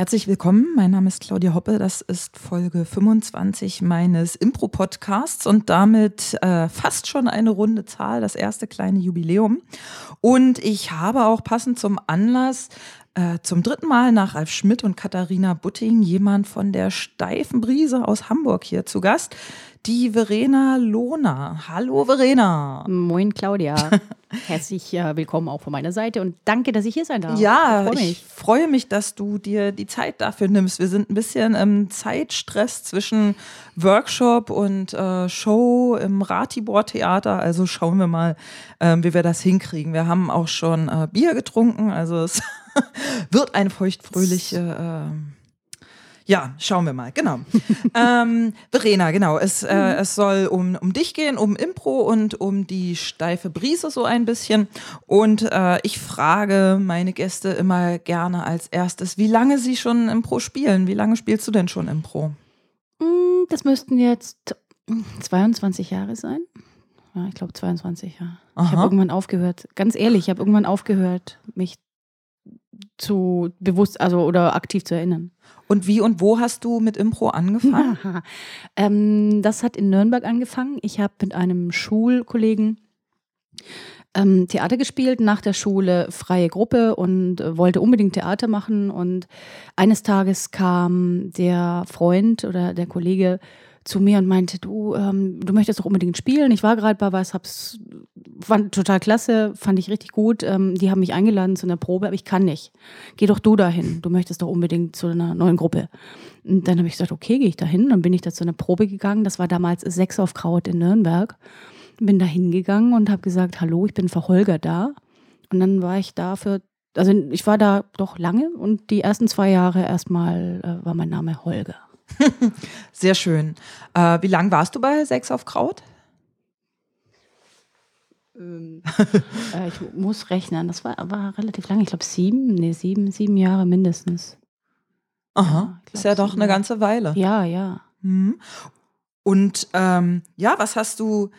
Herzlich willkommen, mein Name ist Claudia Hoppe, das ist Folge 25 meines Impro-Podcasts und damit äh, fast schon eine runde Zahl, das erste kleine Jubiläum. Und ich habe auch passend zum Anlass äh, zum dritten Mal nach Ralf Schmidt und Katharina Butting jemand von der steifen Brise aus Hamburg hier zu Gast die Verena Lohner. Hallo Verena. Moin Claudia. Herzlich äh, willkommen auch von meiner Seite und danke, dass ich hier sein darf. Ja, ich, ich freue mich, dass du dir die Zeit dafür nimmst. Wir sind ein bisschen im Zeitstress zwischen Workshop und äh, Show im Ratibor Theater. Also schauen wir mal, äh, wie wir das hinkriegen. Wir haben auch schon äh, Bier getrunken, also es wird eine feuchtfröhliche ähm, ja, schauen wir mal, genau. ähm, Verena, genau. Es, äh, mhm. es soll um, um dich gehen, um Impro und um die steife Brise so ein bisschen. Und äh, ich frage meine Gäste immer gerne als erstes, wie lange sie schon Impro spielen. Wie lange spielst du denn schon Impro? Mm, das müssten jetzt 22 Jahre sein. Ja, ich glaube 22 Jahre. Ich habe irgendwann aufgehört, ganz ehrlich, ich habe irgendwann aufgehört, mich zu bewusst, also oder aktiv zu erinnern. Und wie und wo hast du mit Impro angefangen? ähm, das hat in Nürnberg angefangen. Ich habe mit einem Schulkollegen ähm, Theater gespielt, nach der Schule freie Gruppe und äh, wollte unbedingt Theater machen. Und eines Tages kam der Freund oder der Kollege zu mir und meinte, du, ähm, du möchtest doch unbedingt spielen. Ich war gerade bei was, hab's, fand total klasse, fand ich richtig gut. Ähm, die haben mich eingeladen zu einer Probe, aber ich kann nicht. Geh doch du dahin. Du möchtest doch unbedingt zu einer neuen Gruppe. Und dann habe ich gesagt, okay, gehe ich dahin. Dann bin ich da zu einer Probe gegangen. Das war damals Sechs auf Kraut in Nürnberg. Bin da hingegangen und habe gesagt, hallo, ich bin für Holger da. Und dann war ich da für also ich war da doch lange und die ersten zwei Jahre erstmal äh, war mein Name Holger. Sehr schön. Äh, wie lange warst du bei Sex auf Kraut? Ähm, äh, ich muss rechnen. Das war, war relativ lang. Ich glaube sieben, nee, sieben, sieben Jahre mindestens. Aha, ja, ist ja doch eine ganze Weile. Ja, ja. Mhm. Und ähm, ja, was hast du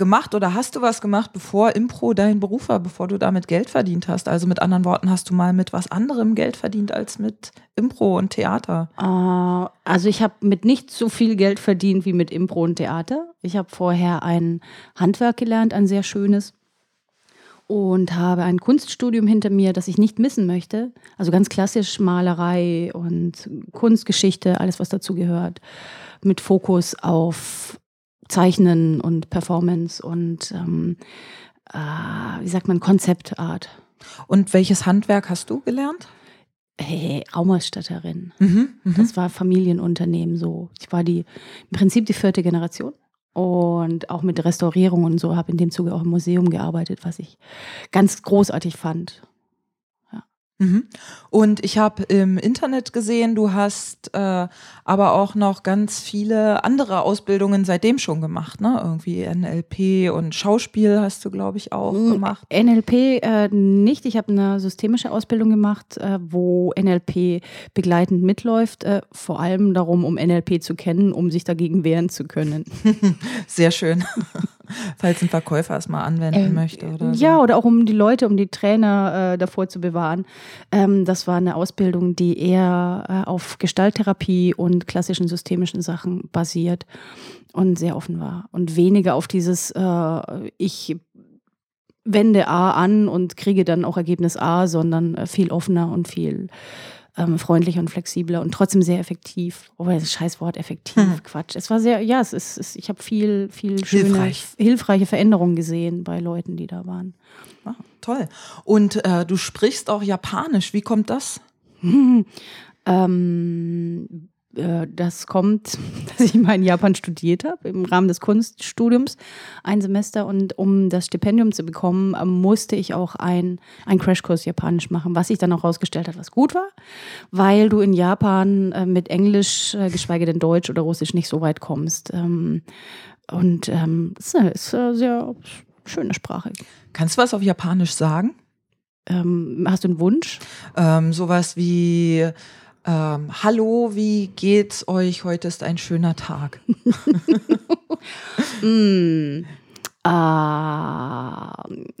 gemacht oder hast du was gemacht, bevor Impro dein Beruf war, bevor du damit Geld verdient hast? Also mit anderen Worten, hast du mal mit was anderem Geld verdient als mit Impro und Theater? Uh, also ich habe mit nicht so viel Geld verdient wie mit Impro und Theater. Ich habe vorher ein Handwerk gelernt, ein sehr schönes. Und habe ein Kunststudium hinter mir, das ich nicht missen möchte. Also ganz klassisch Malerei und Kunstgeschichte, alles was dazu gehört. Mit Fokus auf Zeichnen und Performance und ähm, äh, wie sagt man, Konzeptart. Und welches Handwerk hast du gelernt? Hey, Raumerstatterin. Mhm, mh. Das war Familienunternehmen so. Ich war die im Prinzip die vierte Generation und auch mit Restaurierung und so habe in dem Zuge auch im Museum gearbeitet, was ich ganz großartig fand. Mhm. Und ich habe im Internet gesehen, du hast äh, aber auch noch ganz viele andere Ausbildungen seitdem schon gemacht, ne? Irgendwie NLP und Schauspiel hast du, glaube ich, auch hm, gemacht. NLP äh, nicht. Ich habe eine systemische Ausbildung gemacht, äh, wo NLP begleitend mitläuft. Äh, vor allem darum, um NLP zu kennen, um sich dagegen wehren zu können. Sehr schön. Falls ein Verkäufer es mal anwenden ähm, möchte. Oder so. Ja, oder auch um die Leute, um die Trainer äh, davor zu bewahren. Ähm, das war eine Ausbildung, die eher äh, auf Gestalttherapie und klassischen systemischen Sachen basiert und sehr offen war. Und weniger auf dieses, äh, ich wende A an und kriege dann auch Ergebnis A, sondern äh, viel offener und viel ähm, freundlicher und flexibler und trotzdem sehr effektiv. Oh, das Scheißwort effektiv, hm. Quatsch. Es war sehr, ja, es ist, es, ich habe viel, viel schöne, Hilfreich. hilfreiche Veränderungen gesehen bei Leuten, die da waren. Ah, toll. Und äh, du sprichst auch Japanisch. Wie kommt das? ähm, äh, das kommt, dass ich mal in Japan studiert habe, im Rahmen des Kunststudiums, ein Semester. Und um das Stipendium zu bekommen, äh, musste ich auch ein, einen Crashkurs Japanisch machen, was sich dann auch herausgestellt hat, was gut war, weil du in Japan äh, mit Englisch, geschweige denn Deutsch oder Russisch, nicht so weit kommst. Ähm, und ähm, es ist eine sehr schöne Sprache. Kannst du was auf Japanisch sagen? Ähm, hast du einen Wunsch? Ähm, sowas wie ähm, Hallo, wie geht's euch? Heute ist ein schöner Tag. mm. Äh,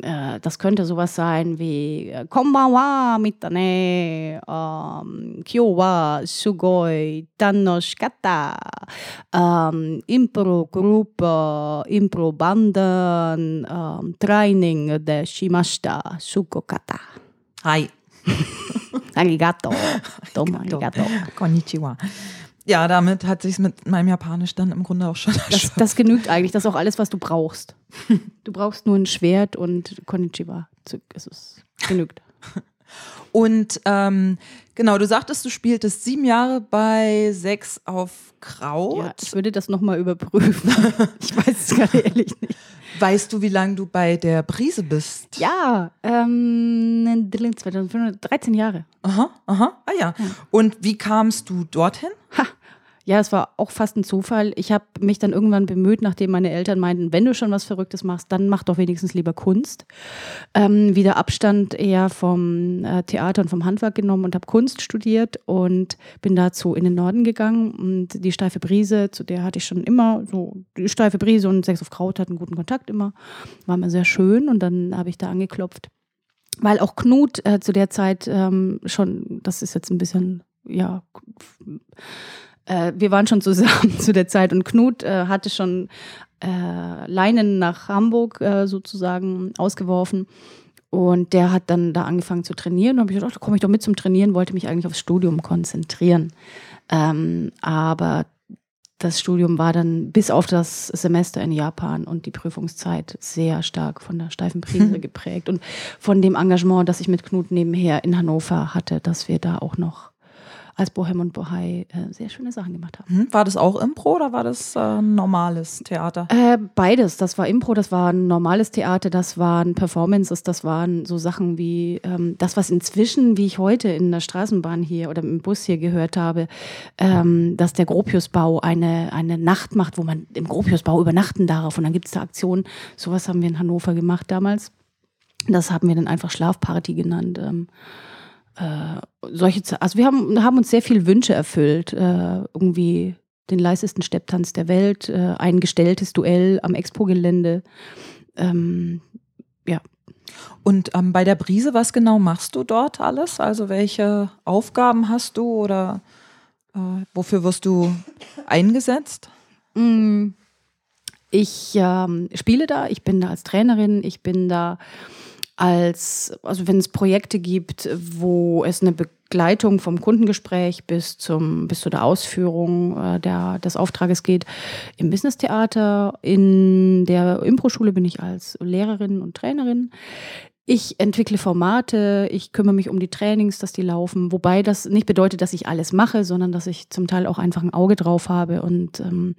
äh, das könnte sowas sein wie äh, Konbanwa mitane, ähm, Kyo wa sugoi tanoshikata, ähm, Impro Group, Impro Banden, ähm, Training de shimashita, sugokata. Hi. Arigato. Domo arigato. Konnichiwa. Ja, damit hat sich mit meinem Japanisch dann im Grunde auch schon das, das genügt eigentlich. Das ist auch alles, was du brauchst. Du brauchst nur ein Schwert und Konnichiwa. Es ist genügt. Und ähm, genau, du sagtest, du spieltest sieben Jahre bei sechs auf Kraut. Ja, ich würde das nochmal überprüfen. ich weiß es gerade ehrlich nicht. Weißt du, wie lange du bei der Brise bist? Ja, ähm, 13 Jahre. Aha, aha, ah ja. ja. Und wie kamst du dorthin? Ha, ja, es war auch fast ein Zufall. Ich habe mich dann irgendwann bemüht, nachdem meine Eltern meinten, wenn du schon was Verrücktes machst, dann mach doch wenigstens lieber Kunst. Ähm, wieder Abstand eher vom äh, Theater und vom Handwerk genommen und habe Kunst studiert und bin dazu in den Norden gegangen. Und die steife Brise, zu der hatte ich schon immer so, die steife Brise und Sex auf Kraut hatten guten Kontakt immer. War mir sehr schön und dann habe ich da angeklopft. Weil auch Knut äh, zu der Zeit ähm, schon, das ist jetzt ein bisschen, ja, äh, wir waren schon zusammen zu der Zeit und Knut äh, hatte schon äh, Leinen nach Hamburg äh, sozusagen ausgeworfen. Und der hat dann da angefangen zu trainieren. Und habe ich gedacht, da komme ich doch mit zum Trainieren, wollte mich eigentlich aufs Studium konzentrieren. Ähm, aber das Studium war dann bis auf das Semester in Japan und die Prüfungszeit sehr stark von der steifen Prise geprägt und von dem Engagement, das ich mit Knut nebenher in Hannover hatte, dass wir da auch noch als Bohem und Bohai äh, sehr schöne Sachen gemacht haben. Hm, war das auch Impro oder war das äh, normales Theater? Äh, beides. Das war Impro, das war ein normales Theater, das waren Performances, das waren so Sachen wie ähm, das, was inzwischen, wie ich heute in der Straßenbahn hier oder im Bus hier gehört habe, ähm, dass der Gropiusbau eine, eine Nacht macht, wo man im Gropiusbau übernachten darf und dann gibt es da Aktionen. Sowas haben wir in Hannover gemacht damals. Das haben wir dann einfach Schlafparty genannt. Ähm, äh, solche, also wir haben, haben uns sehr viele Wünsche erfüllt. Äh, irgendwie den leisesten Stepptanz der Welt, äh, ein gestelltes Duell am Expo-Gelände. Ähm, ja. Und ähm, bei der Brise, was genau machst du dort alles? Also welche Aufgaben hast du oder äh, wofür wirst du eingesetzt? Mm, ich ähm, spiele da, ich bin da als Trainerin, ich bin da als, also wenn es Projekte gibt, wo es eine Begleitung vom Kundengespräch bis, zum, bis zu der Ausführung äh, der, des Auftrages geht, im Business-Theater, in der Impro-Schule bin ich als Lehrerin und Trainerin. Ich entwickle Formate, ich kümmere mich um die Trainings, dass die laufen, wobei das nicht bedeutet, dass ich alles mache, sondern dass ich zum Teil auch einfach ein Auge drauf habe und ähm,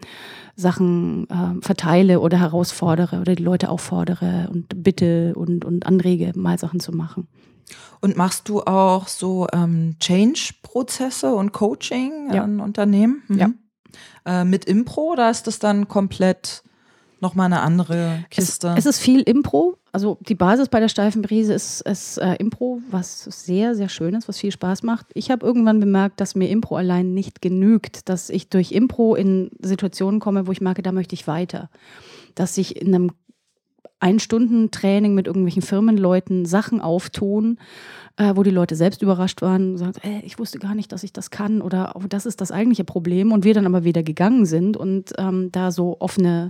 Sachen äh, verteile oder herausfordere oder die Leute auffordere und bitte und, und anrege, mal Sachen zu machen. Und machst du auch so ähm, Change-Prozesse und Coaching ja. an Unternehmen? Mhm. Ja. Äh, mit Impro oder ist das dann komplett nochmal eine andere Kiste? Es, es, ist viel Impro, also die Basis bei der steifen Brise ist, ist äh, Impro, was sehr, sehr schön ist, was viel Spaß macht. Ich habe irgendwann bemerkt, dass mir Impro allein nicht genügt, dass ich durch Impro in Situationen komme, wo ich merke, da möchte ich weiter. Dass ich in einem ein-Stunden-Training mit irgendwelchen Firmenleuten Sachen auftun, äh, wo die Leute selbst überrascht waren und sagen, ey, ich wusste gar nicht, dass ich das kann oder oh, das ist das eigentliche Problem und wir dann aber wieder gegangen sind und ähm, da so offene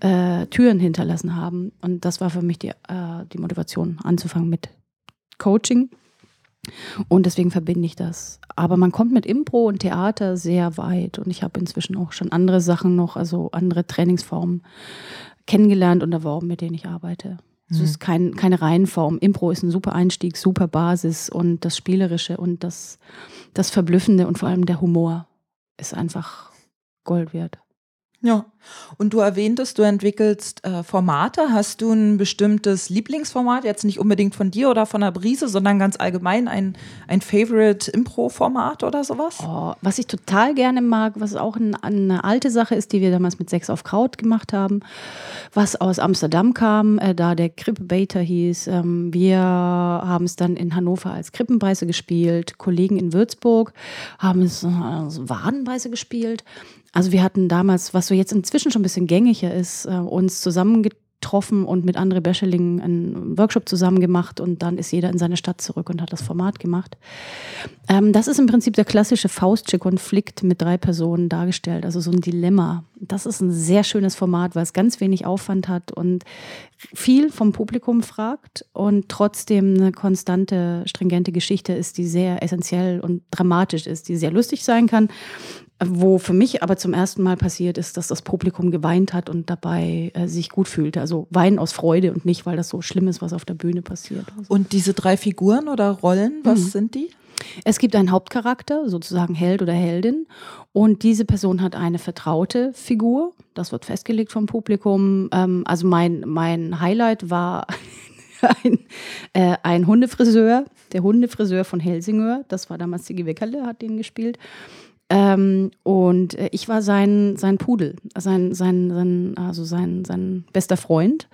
äh, Türen hinterlassen haben. Und das war für mich die, äh, die Motivation, anzufangen mit Coaching. Und deswegen verbinde ich das. Aber man kommt mit Impro und Theater sehr weit. Und ich habe inzwischen auch schon andere Sachen noch, also andere Trainingsformen kennengelernt und erworben, mit denen ich arbeite. Es mhm. ist kein, keine Reihenform. Impro ist ein super Einstieg, super Basis und das Spielerische und das, das Verblüffende und vor allem der Humor ist einfach Gold wert. Ja. Und du erwähntest, du entwickelst äh, Formate. Hast du ein bestimmtes Lieblingsformat, jetzt nicht unbedingt von dir oder von der Brise, sondern ganz allgemein ein, ein Favorite-Impro-Format oder sowas? Oh, was ich total gerne mag, was auch ein, eine alte Sache ist, die wir damals mit Sex auf Kraut gemacht haben, was aus Amsterdam kam, äh, da der Krippenbater hieß. Ähm, wir haben es dann in Hannover als Krippenbeiße gespielt. Kollegen in Würzburg haben es äh, als Wadenbeiße gespielt. Also wir hatten damals, was so jetzt inzwischen schon ein bisschen gängiger ist, äh, uns zusammengetan getroffen und mit André Bescheling einen Workshop zusammen gemacht und dann ist jeder in seine Stadt zurück und hat das Format gemacht. Ähm, das ist im Prinzip der klassische Faustsche Konflikt mit drei Personen dargestellt, also so ein Dilemma. Das ist ein sehr schönes Format, weil es ganz wenig Aufwand hat und viel vom Publikum fragt und trotzdem eine konstante, stringente Geschichte ist, die sehr essentiell und dramatisch ist, die sehr lustig sein kann. Wo für mich aber zum ersten Mal passiert ist, dass das Publikum geweint hat und dabei äh, sich gut fühlte. Also weinen aus Freude und nicht, weil das so schlimm ist, was auf der Bühne passiert. Und diese drei Figuren oder Rollen, was mhm. sind die? Es gibt einen Hauptcharakter, sozusagen Held oder Heldin. Und diese Person hat eine vertraute Figur. Das wird festgelegt vom Publikum. Ähm, also mein, mein Highlight war ein, äh, ein Hundefriseur, der Hundefriseur von Helsingör. Das war damals Sigi Weckerle, hat den gespielt. Ähm, und äh, ich war sein, sein Pudel, sein, sein, sein, also sein, sein bester Freund.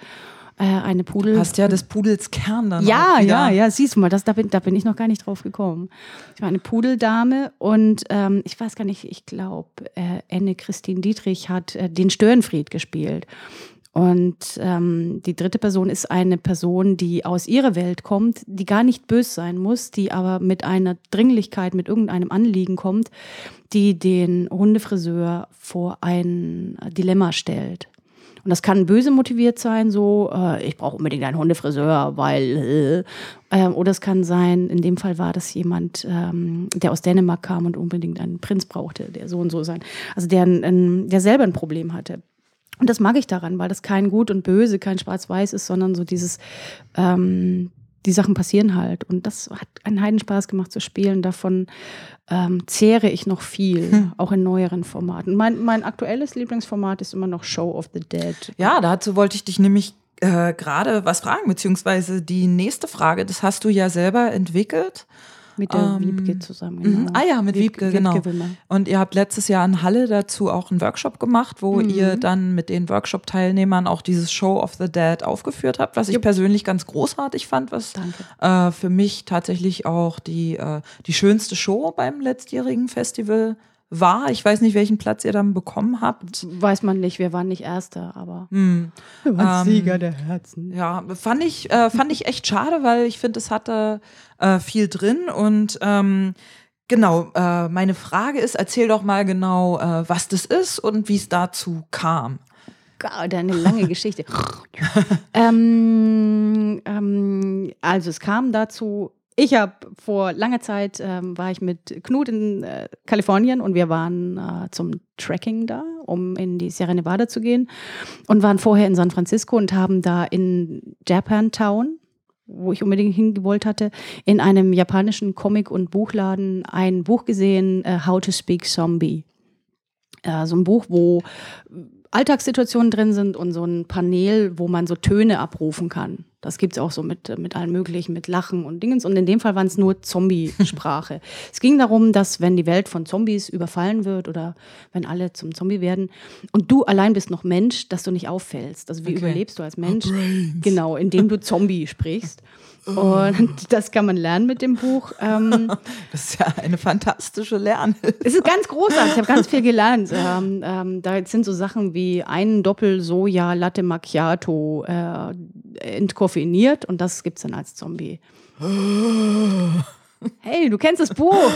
Äh, eine Pudel. Du hast ja des Pudels Kern dann. Ja, ja, ja, siehst du mal, das, da, bin, da bin ich noch gar nicht drauf gekommen. Ich war eine Pudeldame und ähm, ich weiß gar nicht, ich glaube, äh, Anne Christine Dietrich hat äh, den Störenfried gespielt. Und ähm, die dritte Person ist eine Person, die aus ihrer Welt kommt, die gar nicht böse sein muss, die aber mit einer Dringlichkeit, mit irgendeinem Anliegen kommt, die den Hundefriseur vor ein Dilemma stellt. Und das kann böse motiviert sein, so, äh, ich brauche unbedingt einen Hundefriseur, weil. Äh, oder es kann sein, in dem Fall war das jemand, ähm, der aus Dänemark kam und unbedingt einen Prinz brauchte, der so und so sein. Also der, ein, der selber ein Problem hatte. Und das mag ich daran, weil das kein Gut und Böse, kein Schwarz-Weiß ist, sondern so dieses, ähm, die Sachen passieren halt. Und das hat einen Heidenspaß gemacht zu spielen. Davon ähm, zehre ich noch viel, hm. auch in neueren Formaten. Mein, mein aktuelles Lieblingsformat ist immer noch Show of the Dead. Ja, dazu wollte ich dich nämlich äh, gerade was fragen, beziehungsweise die nächste Frage, das hast du ja selber entwickelt. Mit der ähm, Wiebke zusammen. Mhm. Genau. Ah ja, mit Wiebke, Wiebke genau. Wiebke und ihr habt letztes Jahr in Halle dazu auch einen Workshop gemacht, wo mhm. ihr dann mit den Workshop-Teilnehmern auch dieses Show of the Dead aufgeführt habt, was ich Jupp. persönlich ganz großartig fand, was äh, für mich tatsächlich auch die, äh, die schönste Show beim letztjährigen Festival war. Ich weiß nicht, welchen Platz ihr dann bekommen habt. Weiß man nicht, wir waren nicht Erster, aber hm. wir waren ähm, Sieger der Herzen. Ja, fand ich, äh, fand ich echt schade, weil ich finde, es hatte äh, viel drin und ähm, Genau, äh, meine Frage ist, erzähl doch mal genau, äh, was das ist und wie es dazu kam. Gott, eine lange Geschichte. ähm, ähm, also es kam dazu, ich habe vor langer Zeit ähm, war ich mit Knut in äh, Kalifornien und wir waren äh, zum Trekking da, um in die Sierra Nevada zu gehen und waren vorher in San Francisco und haben da in Japantown wo ich unbedingt hingewollt hatte, in einem japanischen Comic- und Buchladen ein Buch gesehen, uh, How to Speak Zombie. Äh, so ein Buch, wo Alltagssituationen drin sind und so ein Panel, wo man so Töne abrufen kann. Das gibt es auch so mit, mit allen möglichen, mit Lachen und Dingens. Und in dem Fall waren es nur Zombie-Sprache. es ging darum, dass wenn die Welt von Zombies überfallen wird oder wenn alle zum Zombie werden und du allein bist noch Mensch, dass du nicht auffällst. Also wie okay. überlebst du als Mensch? Genau, indem du Zombie sprichst. Und das kann man lernen mit dem Buch. Ähm, das ist ja eine fantastische Lernhilfe. Es ist ganz großartig. Ich habe ganz viel gelernt. Ähm, ähm, da sind so Sachen wie ein Doppel-Soja Latte Macchiato äh, entkoffeiniert und das gibt es dann als Zombie. Hey, du kennst das Buch.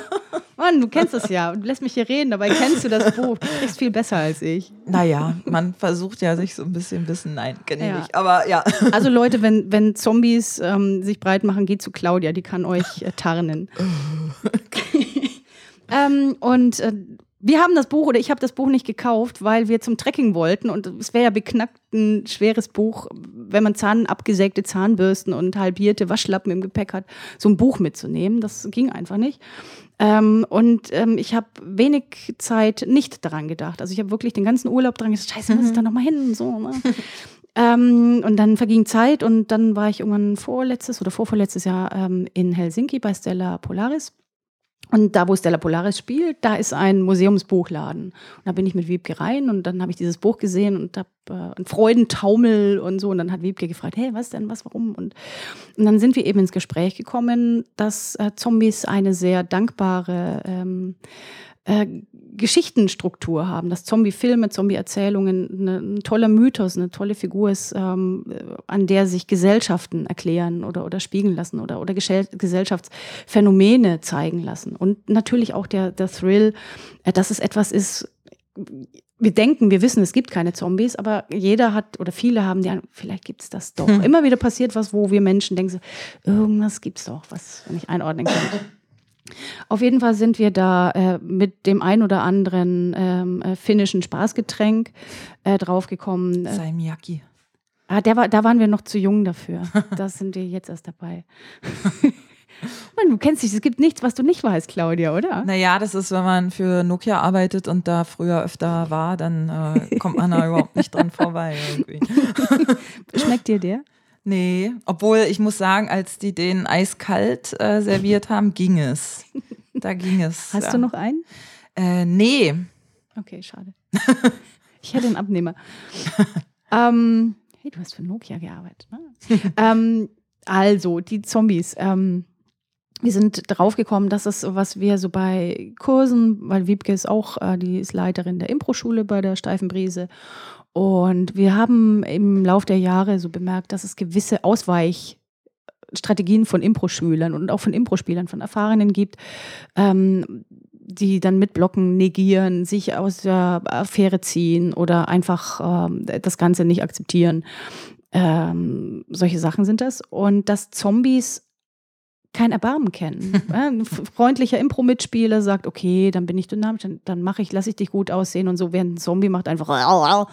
Mann, du kennst es ja. Du lässt mich hier reden, dabei kennst du das Buch. Du kriegst viel besser als ich. Naja, man versucht ja sich so ein bisschen wissen. Nein, kenne ich ja. nicht. Aber ja. Also Leute, wenn, wenn Zombies ähm, sich breit machen, geht zu Claudia, die kann euch äh, tarnen. ähm, und äh, wir haben das Buch oder ich habe das Buch nicht gekauft, weil wir zum Trekking wollten und es wäre ja beknackt ein schweres Buch, wenn man Zahn abgesägte Zahnbürsten und halbierte Waschlappen im Gepäck hat, so ein Buch mitzunehmen. Das ging einfach nicht. Ähm, und ähm, ich habe wenig Zeit nicht daran gedacht. Also ich habe wirklich den ganzen Urlaub dran gesagt, scheiße, muss ich da nochmal hin und so. Ne? ähm, und dann verging Zeit und dann war ich irgendwann vorletztes oder vorvorletztes Jahr ähm, in Helsinki bei Stella Polaris. Und da, wo Stella Polaris spielt, da ist ein Museumsbuchladen. Und da bin ich mit Wiebke rein und dann habe ich dieses Buch gesehen und habe äh, einen Freudentaumel und so. Und dann hat Wiebke gefragt, hey, was denn, was, warum? Und, und dann sind wir eben ins Gespräch gekommen, dass äh, Zombies eine sehr dankbare ähm, äh, Geschichtenstruktur haben, dass Zombie-Filme, Zombie-Erzählungen ein toller Mythos, eine tolle Figur ist, ähm, an der sich Gesellschaften erklären oder, oder spiegeln lassen oder, oder Gesellschaftsphänomene zeigen lassen. Und natürlich auch der, der Thrill, äh, dass es etwas ist, wir denken, wir wissen, es gibt keine Zombies, aber jeder hat oder viele haben die, vielleicht gibt es das doch. Hm. Immer wieder passiert was, wo wir Menschen denken, so, irgendwas gibt es doch, was wir nicht einordnen können. Auf jeden Fall sind wir da äh, mit dem ein oder anderen ähm, äh, finnischen Spaßgetränk äh, draufgekommen. Salmiakki. Ah, der war, da waren wir noch zu jung dafür. Da sind wir jetzt erst dabei. Man, du kennst dich, es gibt nichts, was du nicht weißt, Claudia, oder? Naja, das ist, wenn man für Nokia arbeitet und da früher öfter war, dann äh, kommt man da überhaupt nicht dran vorbei. Irgendwie. Schmeckt dir der? Nee, obwohl ich muss sagen, als die den eiskalt äh, serviert haben, ging es. Da ging es. Hast ja. du noch einen? Äh, nee. Okay, schade. ich hätte einen Abnehmer. ähm, hey, du hast für Nokia gearbeitet. Ne? ähm, also, die Zombies. Ähm, wir sind draufgekommen, dass es, was wir so bei Kursen, weil Wiebke ist auch, äh, die ist Leiterin der Impro-Schule bei der Steifen Brise. Und wir haben im Laufe der Jahre so bemerkt, dass es gewisse Ausweichstrategien von Impro-Schülern und auch von Impro-Spielern, von Erfahrenen gibt, ähm, die dann mit Blocken negieren, sich aus der Affäre ziehen oder einfach ähm, das Ganze nicht akzeptieren. Ähm, solche Sachen sind das. Und dass Zombies kein Erbarmen kennen. Ein freundlicher Impro-Mitspieler sagt, okay, dann bin ich dynamisch, dann, dann mache ich, lasse ich dich gut aussehen und so, während ein Zombie macht einfach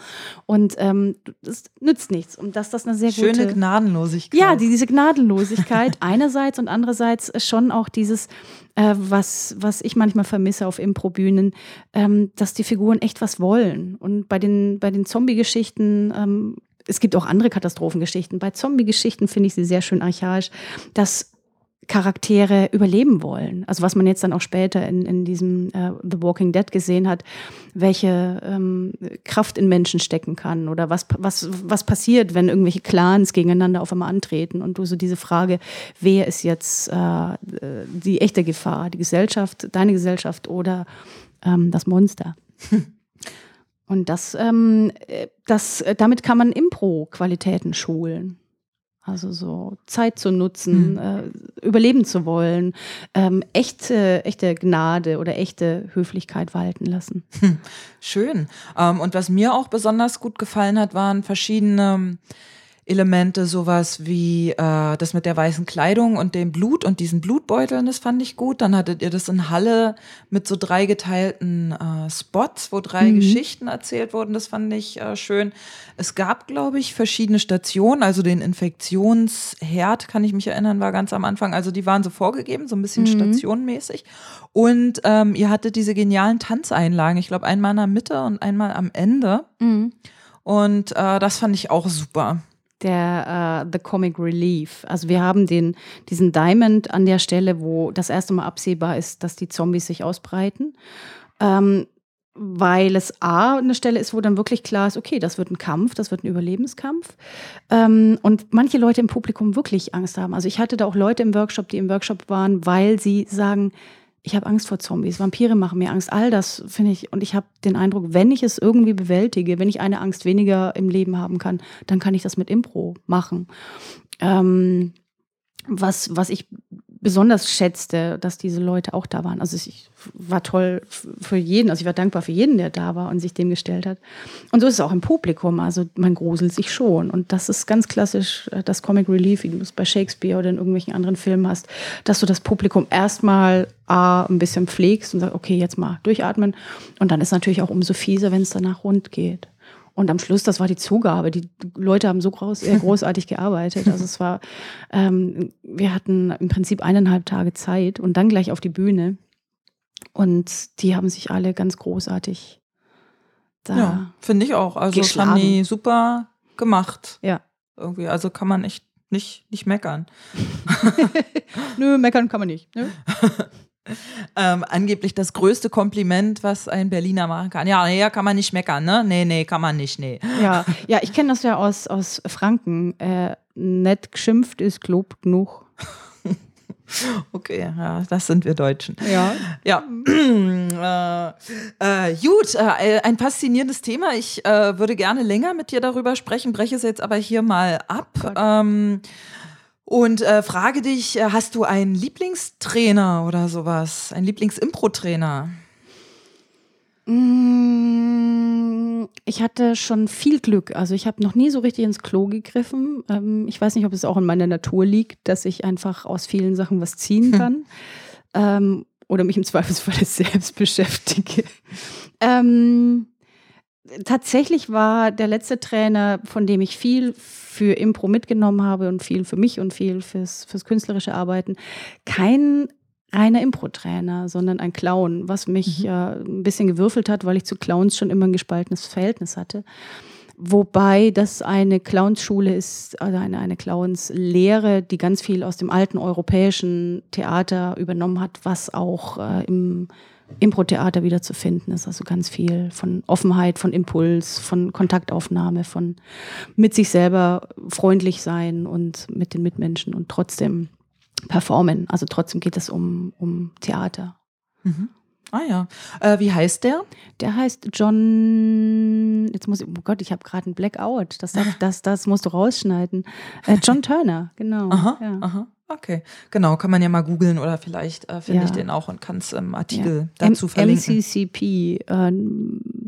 und ähm, das nützt nichts. Und dass das eine sehr Schöne gute... Gnadenlosigkeit. Ja, die, diese Gnadenlosigkeit einerseits und andererseits schon auch dieses, äh, was, was ich manchmal vermisse auf Impro-Bühnen, ähm, dass die Figuren echt was wollen. Und bei den, bei den Zombie-Geschichten ähm, es gibt auch andere Katastrophengeschichten. Bei Zombie-Geschichten finde ich sie sehr schön archaisch, dass Charaktere überleben wollen. Also was man jetzt dann auch später in, in diesem äh, The Walking Dead gesehen hat, welche ähm, Kraft in Menschen stecken kann oder was, was, was passiert, wenn irgendwelche Clans gegeneinander auf einmal antreten und du so diese Frage, wer ist jetzt äh, die echte Gefahr, die Gesellschaft, deine Gesellschaft oder ähm, das Monster? Und das, ähm, äh, das, damit kann man Impro-Qualitäten schulen. Also so Zeit zu nutzen, mhm. äh, überleben zu wollen, ähm, echte, echte Gnade oder echte Höflichkeit walten lassen. Hm. Schön. Ähm, und was mir auch besonders gut gefallen hat, waren verschiedene Elemente, sowas wie äh, das mit der weißen Kleidung und dem Blut und diesen Blutbeuteln, das fand ich gut. Dann hattet ihr das in Halle mit so drei geteilten äh, Spots, wo drei mhm. Geschichten erzählt wurden. Das fand ich äh, schön. Es gab, glaube ich, verschiedene Stationen, also den Infektionsherd, kann ich mich erinnern, war ganz am Anfang. Also die waren so vorgegeben, so ein bisschen mhm. stationenmäßig. Und ähm, ihr hattet diese genialen Tanzeinlagen, ich glaube einmal in der Mitte und einmal am Ende. Mhm. Und äh, das fand ich auch super der uh, The Comic Relief. Also wir haben den, diesen Diamond an der Stelle, wo das erste Mal absehbar ist, dass die Zombies sich ausbreiten. Ähm, weil es A eine Stelle ist, wo dann wirklich klar ist, okay, das wird ein Kampf, das wird ein Überlebenskampf. Ähm, und manche Leute im Publikum wirklich Angst haben. Also ich hatte da auch Leute im Workshop, die im Workshop waren, weil sie sagen, ich habe Angst vor Zombies, Vampire machen mir Angst, all das finde ich. Und ich habe den Eindruck, wenn ich es irgendwie bewältige, wenn ich eine Angst weniger im Leben haben kann, dann kann ich das mit Impro machen. Ähm, was, was ich besonders schätzte, dass diese Leute auch da waren. Also ich war toll für jeden, also ich war dankbar für jeden, der da war und sich dem gestellt hat. Und so ist es auch im Publikum, also man gruselt sich schon. Und das ist ganz klassisch äh, das Comic Relief, wie du es bei Shakespeare oder in irgendwelchen anderen Filmen hast, dass du das Publikum erstmal A, ein bisschen pflegst und sagst, okay, jetzt mal durchatmen. Und dann ist natürlich auch umso fieser, wenn es danach rund geht. Und am Schluss, das war die Zugabe. Die Leute haben so groß, äh, großartig gearbeitet. Also es war, ähm, wir hatten im Prinzip eineinhalb Tage Zeit und dann gleich auf die Bühne. Und die haben sich alle ganz großartig da. Ja, finde ich auch. Also geschlagen. fand die super gemacht. Ja. Irgendwie, also kann man echt nicht, nicht meckern. Nö, meckern kann man nicht. Ne? ähm, angeblich das größte Kompliment, was ein Berliner machen kann. Ja, nee, kann man nicht meckern, ne? Nee, nee, kann man nicht, nee. Ja, ja ich kenne das ja aus, aus Franken. Äh, nett geschimpft ist Lob genug. Okay, ja, das sind wir Deutschen. Ja. Ja. äh, äh, gut, äh, ein faszinierendes Thema. Ich äh, würde gerne länger mit dir darüber sprechen, breche es jetzt aber hier mal ab. Ähm, und äh, frage dich, äh, hast du einen Lieblingstrainer oder sowas? Ein Lieblingsimpro-Trainer? Mm, Ich hatte schon viel Glück. Also ich habe noch nie so richtig ins Klo gegriffen. Ähm, ich weiß nicht, ob es auch in meiner Natur liegt, dass ich einfach aus vielen Sachen was ziehen kann. ähm, oder mich im Zweifelsfall selbst beschäftige. Ähm, tatsächlich war der letzte Trainer, von dem ich viel für Impro mitgenommen habe und viel für mich und viel fürs, fürs künstlerische Arbeiten, kein reiner Impro-Trainer, sondern ein Clown, was mich äh, ein bisschen gewürfelt hat, weil ich zu Clowns schon immer ein gespaltenes Verhältnis hatte. Wobei das eine Clownsschule ist, also eine, eine Clownslehre, die ganz viel aus dem alten europäischen Theater übernommen hat, was auch äh, im Impro-Theater wieder zu finden ist. Also ganz viel von Offenheit, von Impuls, von Kontaktaufnahme, von mit sich selber freundlich sein und mit den Mitmenschen und trotzdem performen. Also trotzdem geht es um, um Theater. Ah ja. Äh, wie heißt der? Der heißt John, jetzt muss ich, oh Gott, ich habe gerade einen Blackout. Das, darf, das, das musst du rausschneiden. Äh, John Turner, genau. Aha, ja. aha. Okay, genau, kann man ja mal googeln oder vielleicht äh, finde Ja. ich den auch und kann es im Artikel Ja. dazu verlinken. MCCP, äh,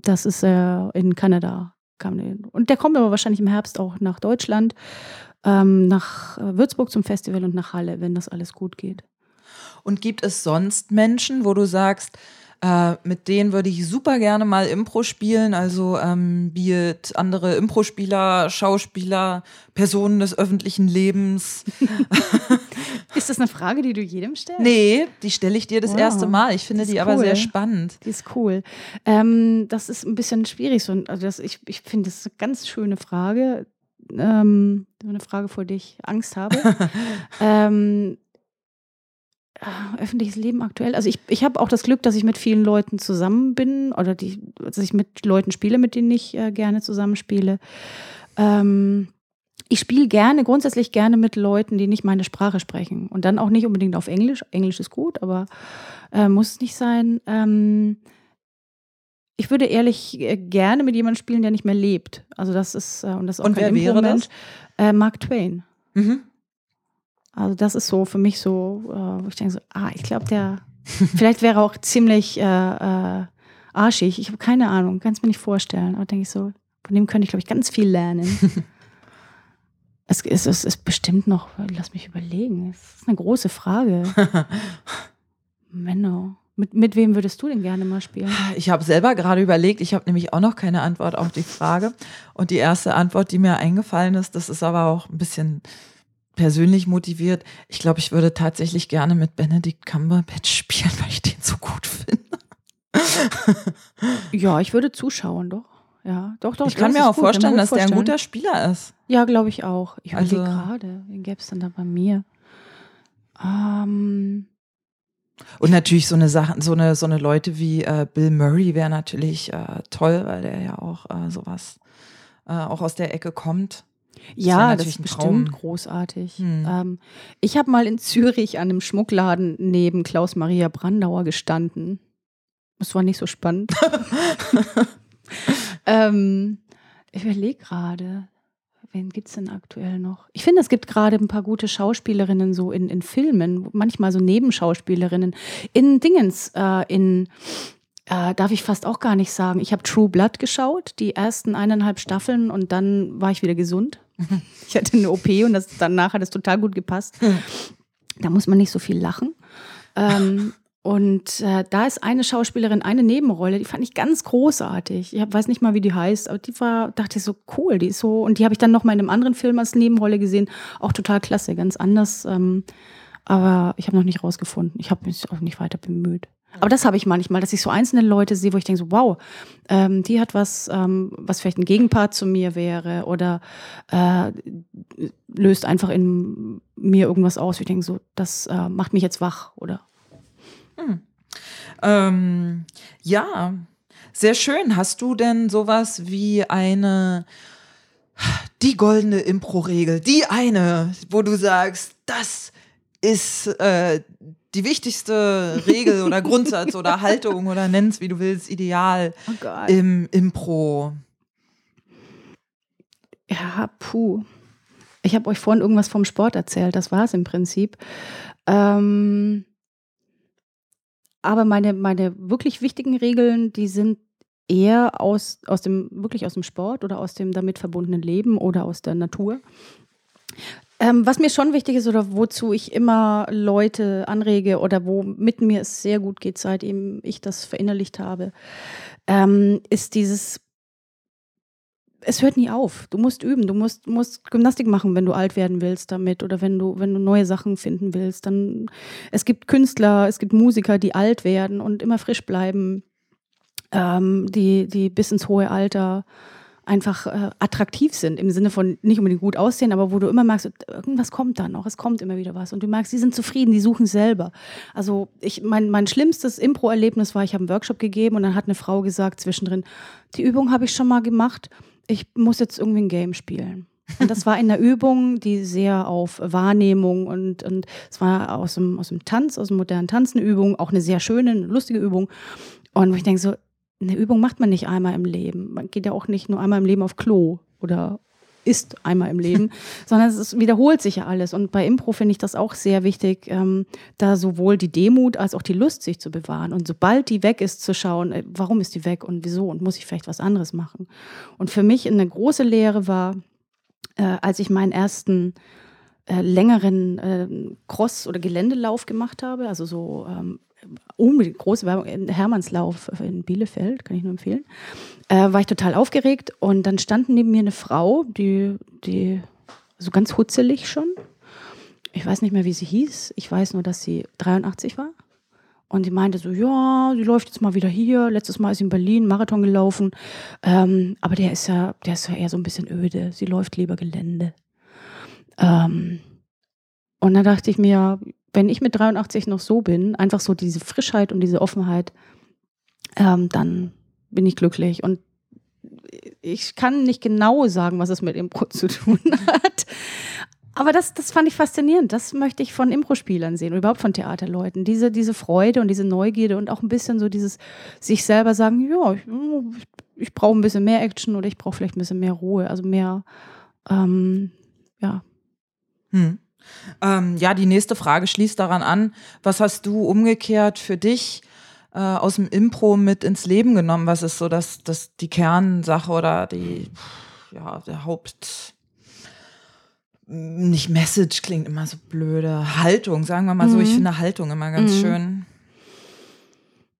das ist äh, in Kanada. Kam der. Und der kommt aber wahrscheinlich im Herbst auch nach Deutschland, ähm, nach äh, Würzburg zum Festival und nach Halle, wenn das alles gut geht. Und gibt es sonst Menschen, wo du sagst, äh, mit denen würde ich super gerne mal Impro spielen, also ähm, Beat, andere Impro-Spieler, Schauspieler, Personen des öffentlichen Lebens. Ist das eine Frage, die du jedem stellst? Nee, die stelle ich dir das Wow, erste Mal. Ich finde ist die aber cool. sehr spannend. Die ist cool. Ähm, das ist ein bisschen schwierig. So, also das, ich ich finde das eine ganz schöne Frage. Ähm, eine Frage, vor der ich Angst habe. ähm, äh, öffentliches Leben aktuell. Also ich, ich habe auch das Glück, dass ich mit vielen Leuten zusammen bin oder die, dass ich mit Leuten spiele, mit denen ich äh, gerne zusammenspiele. Ähm, ich spiele gerne, grundsätzlich gerne mit Leuten, die nicht meine Sprache sprechen. Und dann auch nicht unbedingt auf Englisch. Englisch ist gut, aber äh, muss es nicht sein. Ähm, ich würde ehrlich äh, gerne mit jemandem spielen, der nicht mehr lebt. Also das ist, äh, und das ist auch Und kein wer wäre Impro-Mensch. Äh, Mark Twain. Mhm. Also das ist so für mich so, äh, wo ich denke so, ah, ich glaube, der, vielleicht wäre er auch ziemlich äh, arschig. Ich habe keine Ahnung, kann es mir nicht vorstellen. Aber denke ich so, von dem könnte ich, glaube ich, ganz viel lernen. es, ist, es ist bestimmt noch, lass mich überlegen, es ist eine große Frage. Menno. Mit, mit wem würdest du denn gerne mal spielen? Ich habe selber gerade überlegt, ich habe nämlich auch noch keine Antwort auf die Frage. Und die erste Antwort, die mir eingefallen ist, das ist aber auch ein bisschen persönlich motiviert. Ich glaube, ich würde tatsächlich gerne mit Benedict Cumberbatch spielen, weil ich den so gut finde. Ja, ich würde zuschauen, doch. Ja, doch, doch. Ich kann das mir auch gut, vorstellen, dass gut der ein vorstellen. guter Spieler ist. Ja, glaube ich auch. Ich überlege Also- gerade, wen gäbe es denn da bei mir? Ähm, Und natürlich so eine Sache, so eine, so eine Leute wie äh, Bill Murray wäre natürlich äh, toll, weil der ja auch äh, sowas äh, auch aus der Ecke kommt. ja, das natürlich ist bestimmt Traum. großartig. Hm. Ähm, ich habe mal in Zürich an einem Schmuckladen neben Klaus Maria Brandauer gestanden. Das war nicht so spannend. ähm, ich überlege gerade, wen gibt es denn aktuell noch? Ich finde, es gibt gerade ein paar gute Schauspielerinnen so in, in Filmen, manchmal so Nebenschauspielerinnen. In Dingens, äh, in äh, darf ich fast auch gar nicht sagen. Ich habe True Blood geschaut, die ersten eineinhalb Staffeln und dann war ich wieder gesund. Ich hatte eine OP und das, danach hat es total gut gepasst. Da muss man nicht so viel lachen. Ähm, und äh, da ist eine Schauspielerin, eine Nebenrolle, die fand ich ganz großartig. Ich hab, weiß nicht mal, wie die heißt, aber die war, dachte ich so cool, die ist so. Und die habe ich dann noch mal in einem anderen Film als Nebenrolle gesehen. Auch total klasse, ganz anders. Ähm, aber ich habe noch nicht rausgefunden. Ich habe mich auch nicht weiter bemüht. Aber das habe ich manchmal, dass ich so einzelne Leute sehe, wo ich denke so, wow, ähm, die hat was, ähm, was vielleicht ein Gegenpart zu mir wäre oder äh, löst einfach in mir irgendwas aus. Ich denke so, das äh, macht mich jetzt wach oder Ähm, ja, sehr schön. Hast du denn sowas wie eine, die goldene Impro-Regel, die eine, wo du sagst, das ist äh, die wichtigste Regel oder Grundsatz oder Haltung oder nenn's wie du willst, Ideal Oh im Impro? Ja, puh. Ich habe euch vorhin irgendwas vom Sport erzählt, das war es im Prinzip. Ähm, aber meine, meine wirklich wichtigen Regeln, die sind eher aus, aus dem, wirklich aus dem Sport oder aus dem damit verbundenen Leben oder aus der Natur. Ähm, was mir schon wichtig ist oder wozu ich immer Leute anrege oder wo mit mir es sehr gut geht, seitdem ich das verinnerlicht habe, ähm, ist dieses es hört nie auf. Du musst üben, du musst, musst Gymnastik machen, wenn du alt werden willst damit oder wenn du, wenn du neue Sachen finden willst. Dann, es gibt Künstler, es gibt Musiker, die alt werden und immer frisch bleiben, ähm, die, die bis ins hohe Alter einfach äh, attraktiv sind, im Sinne von nicht unbedingt gut aussehen, aber wo du immer merkst, irgendwas kommt da noch, es kommt immer wieder was. Und du merkst, sie sind zufrieden, die suchen selber. Also ich, mein, mein schlimmstes Impro-Erlebnis war, ich habe einen Workshop gegeben und dann hat eine Frau gesagt zwischendrin, die Übung habe ich schon mal gemacht, ich muss jetzt irgendwie ein Game spielen. Und das war in der Übung, die sehr auf Wahrnehmung und, und es war aus dem, aus dem Tanz, aus dem modernen Tanzen Übung, auch eine sehr schöne, lustige Übung. Und wo ich denke so, eine Übung macht man nicht einmal im Leben. Man geht ja auch nicht nur einmal im Leben auf Klo oder ist einmal im Leben, sondern es ist, wiederholt sich ja alles. Und bei Impro finde ich das auch sehr wichtig, ähm, da sowohl die Demut als auch die Lust sich zu bewahren. Und sobald die weg ist, zu schauen, äh, warum ist die weg und wieso und muss ich vielleicht was anderes machen. Und für mich eine große Lehre war, äh, als ich meinen ersten äh, längeren äh, Cross- oder Geländelauf gemacht habe, also so ähm, unbedingt große Werbung, Hermannslauf in Bielefeld, kann ich nur empfehlen, äh, war ich total aufgeregt und dann stand neben mir eine Frau, die, die so ganz hutzelig schon. Ich weiß nicht mehr, wie sie hieß. Ich weiß nur, dass sie 83 war. Und die meinte so, ja, sie läuft jetzt mal wieder hier. Letztes Mal ist sie in Berlin Marathon gelaufen. Ähm, aber der ist ja, der ist ja eher so ein bisschen öde. Sie läuft lieber Gelände. Ähm, und da dachte ich mir, wenn ich mit 83 noch so bin, einfach so diese Frischheit und diese Offenheit, ähm, dann bin ich glücklich. Und ich kann nicht genau sagen, was es mit Impro zu tun hat. Aber das, das fand ich faszinierend. Das möchte ich von Impro-Spielern sehen und überhaupt von Theaterleuten. Diese, diese Freude und diese Neugierde und auch ein bisschen so dieses sich selber sagen, ja, ich, ich brauche ein bisschen mehr Action oder ich brauche vielleicht ein bisschen mehr Ruhe, also mehr, ähm, ja. Hm. Ähm, ja, die nächste Frage schließt daran an, was hast du umgekehrt für dich äh, aus dem Impro mit ins Leben genommen? Was ist so das, das die Kernsache oder die, ja, der Haupt, nicht Message klingt immer so blöde, Haltung, sagen wir mal mhm. so. Ich mhm. finde Haltung immer ganz mhm. schön.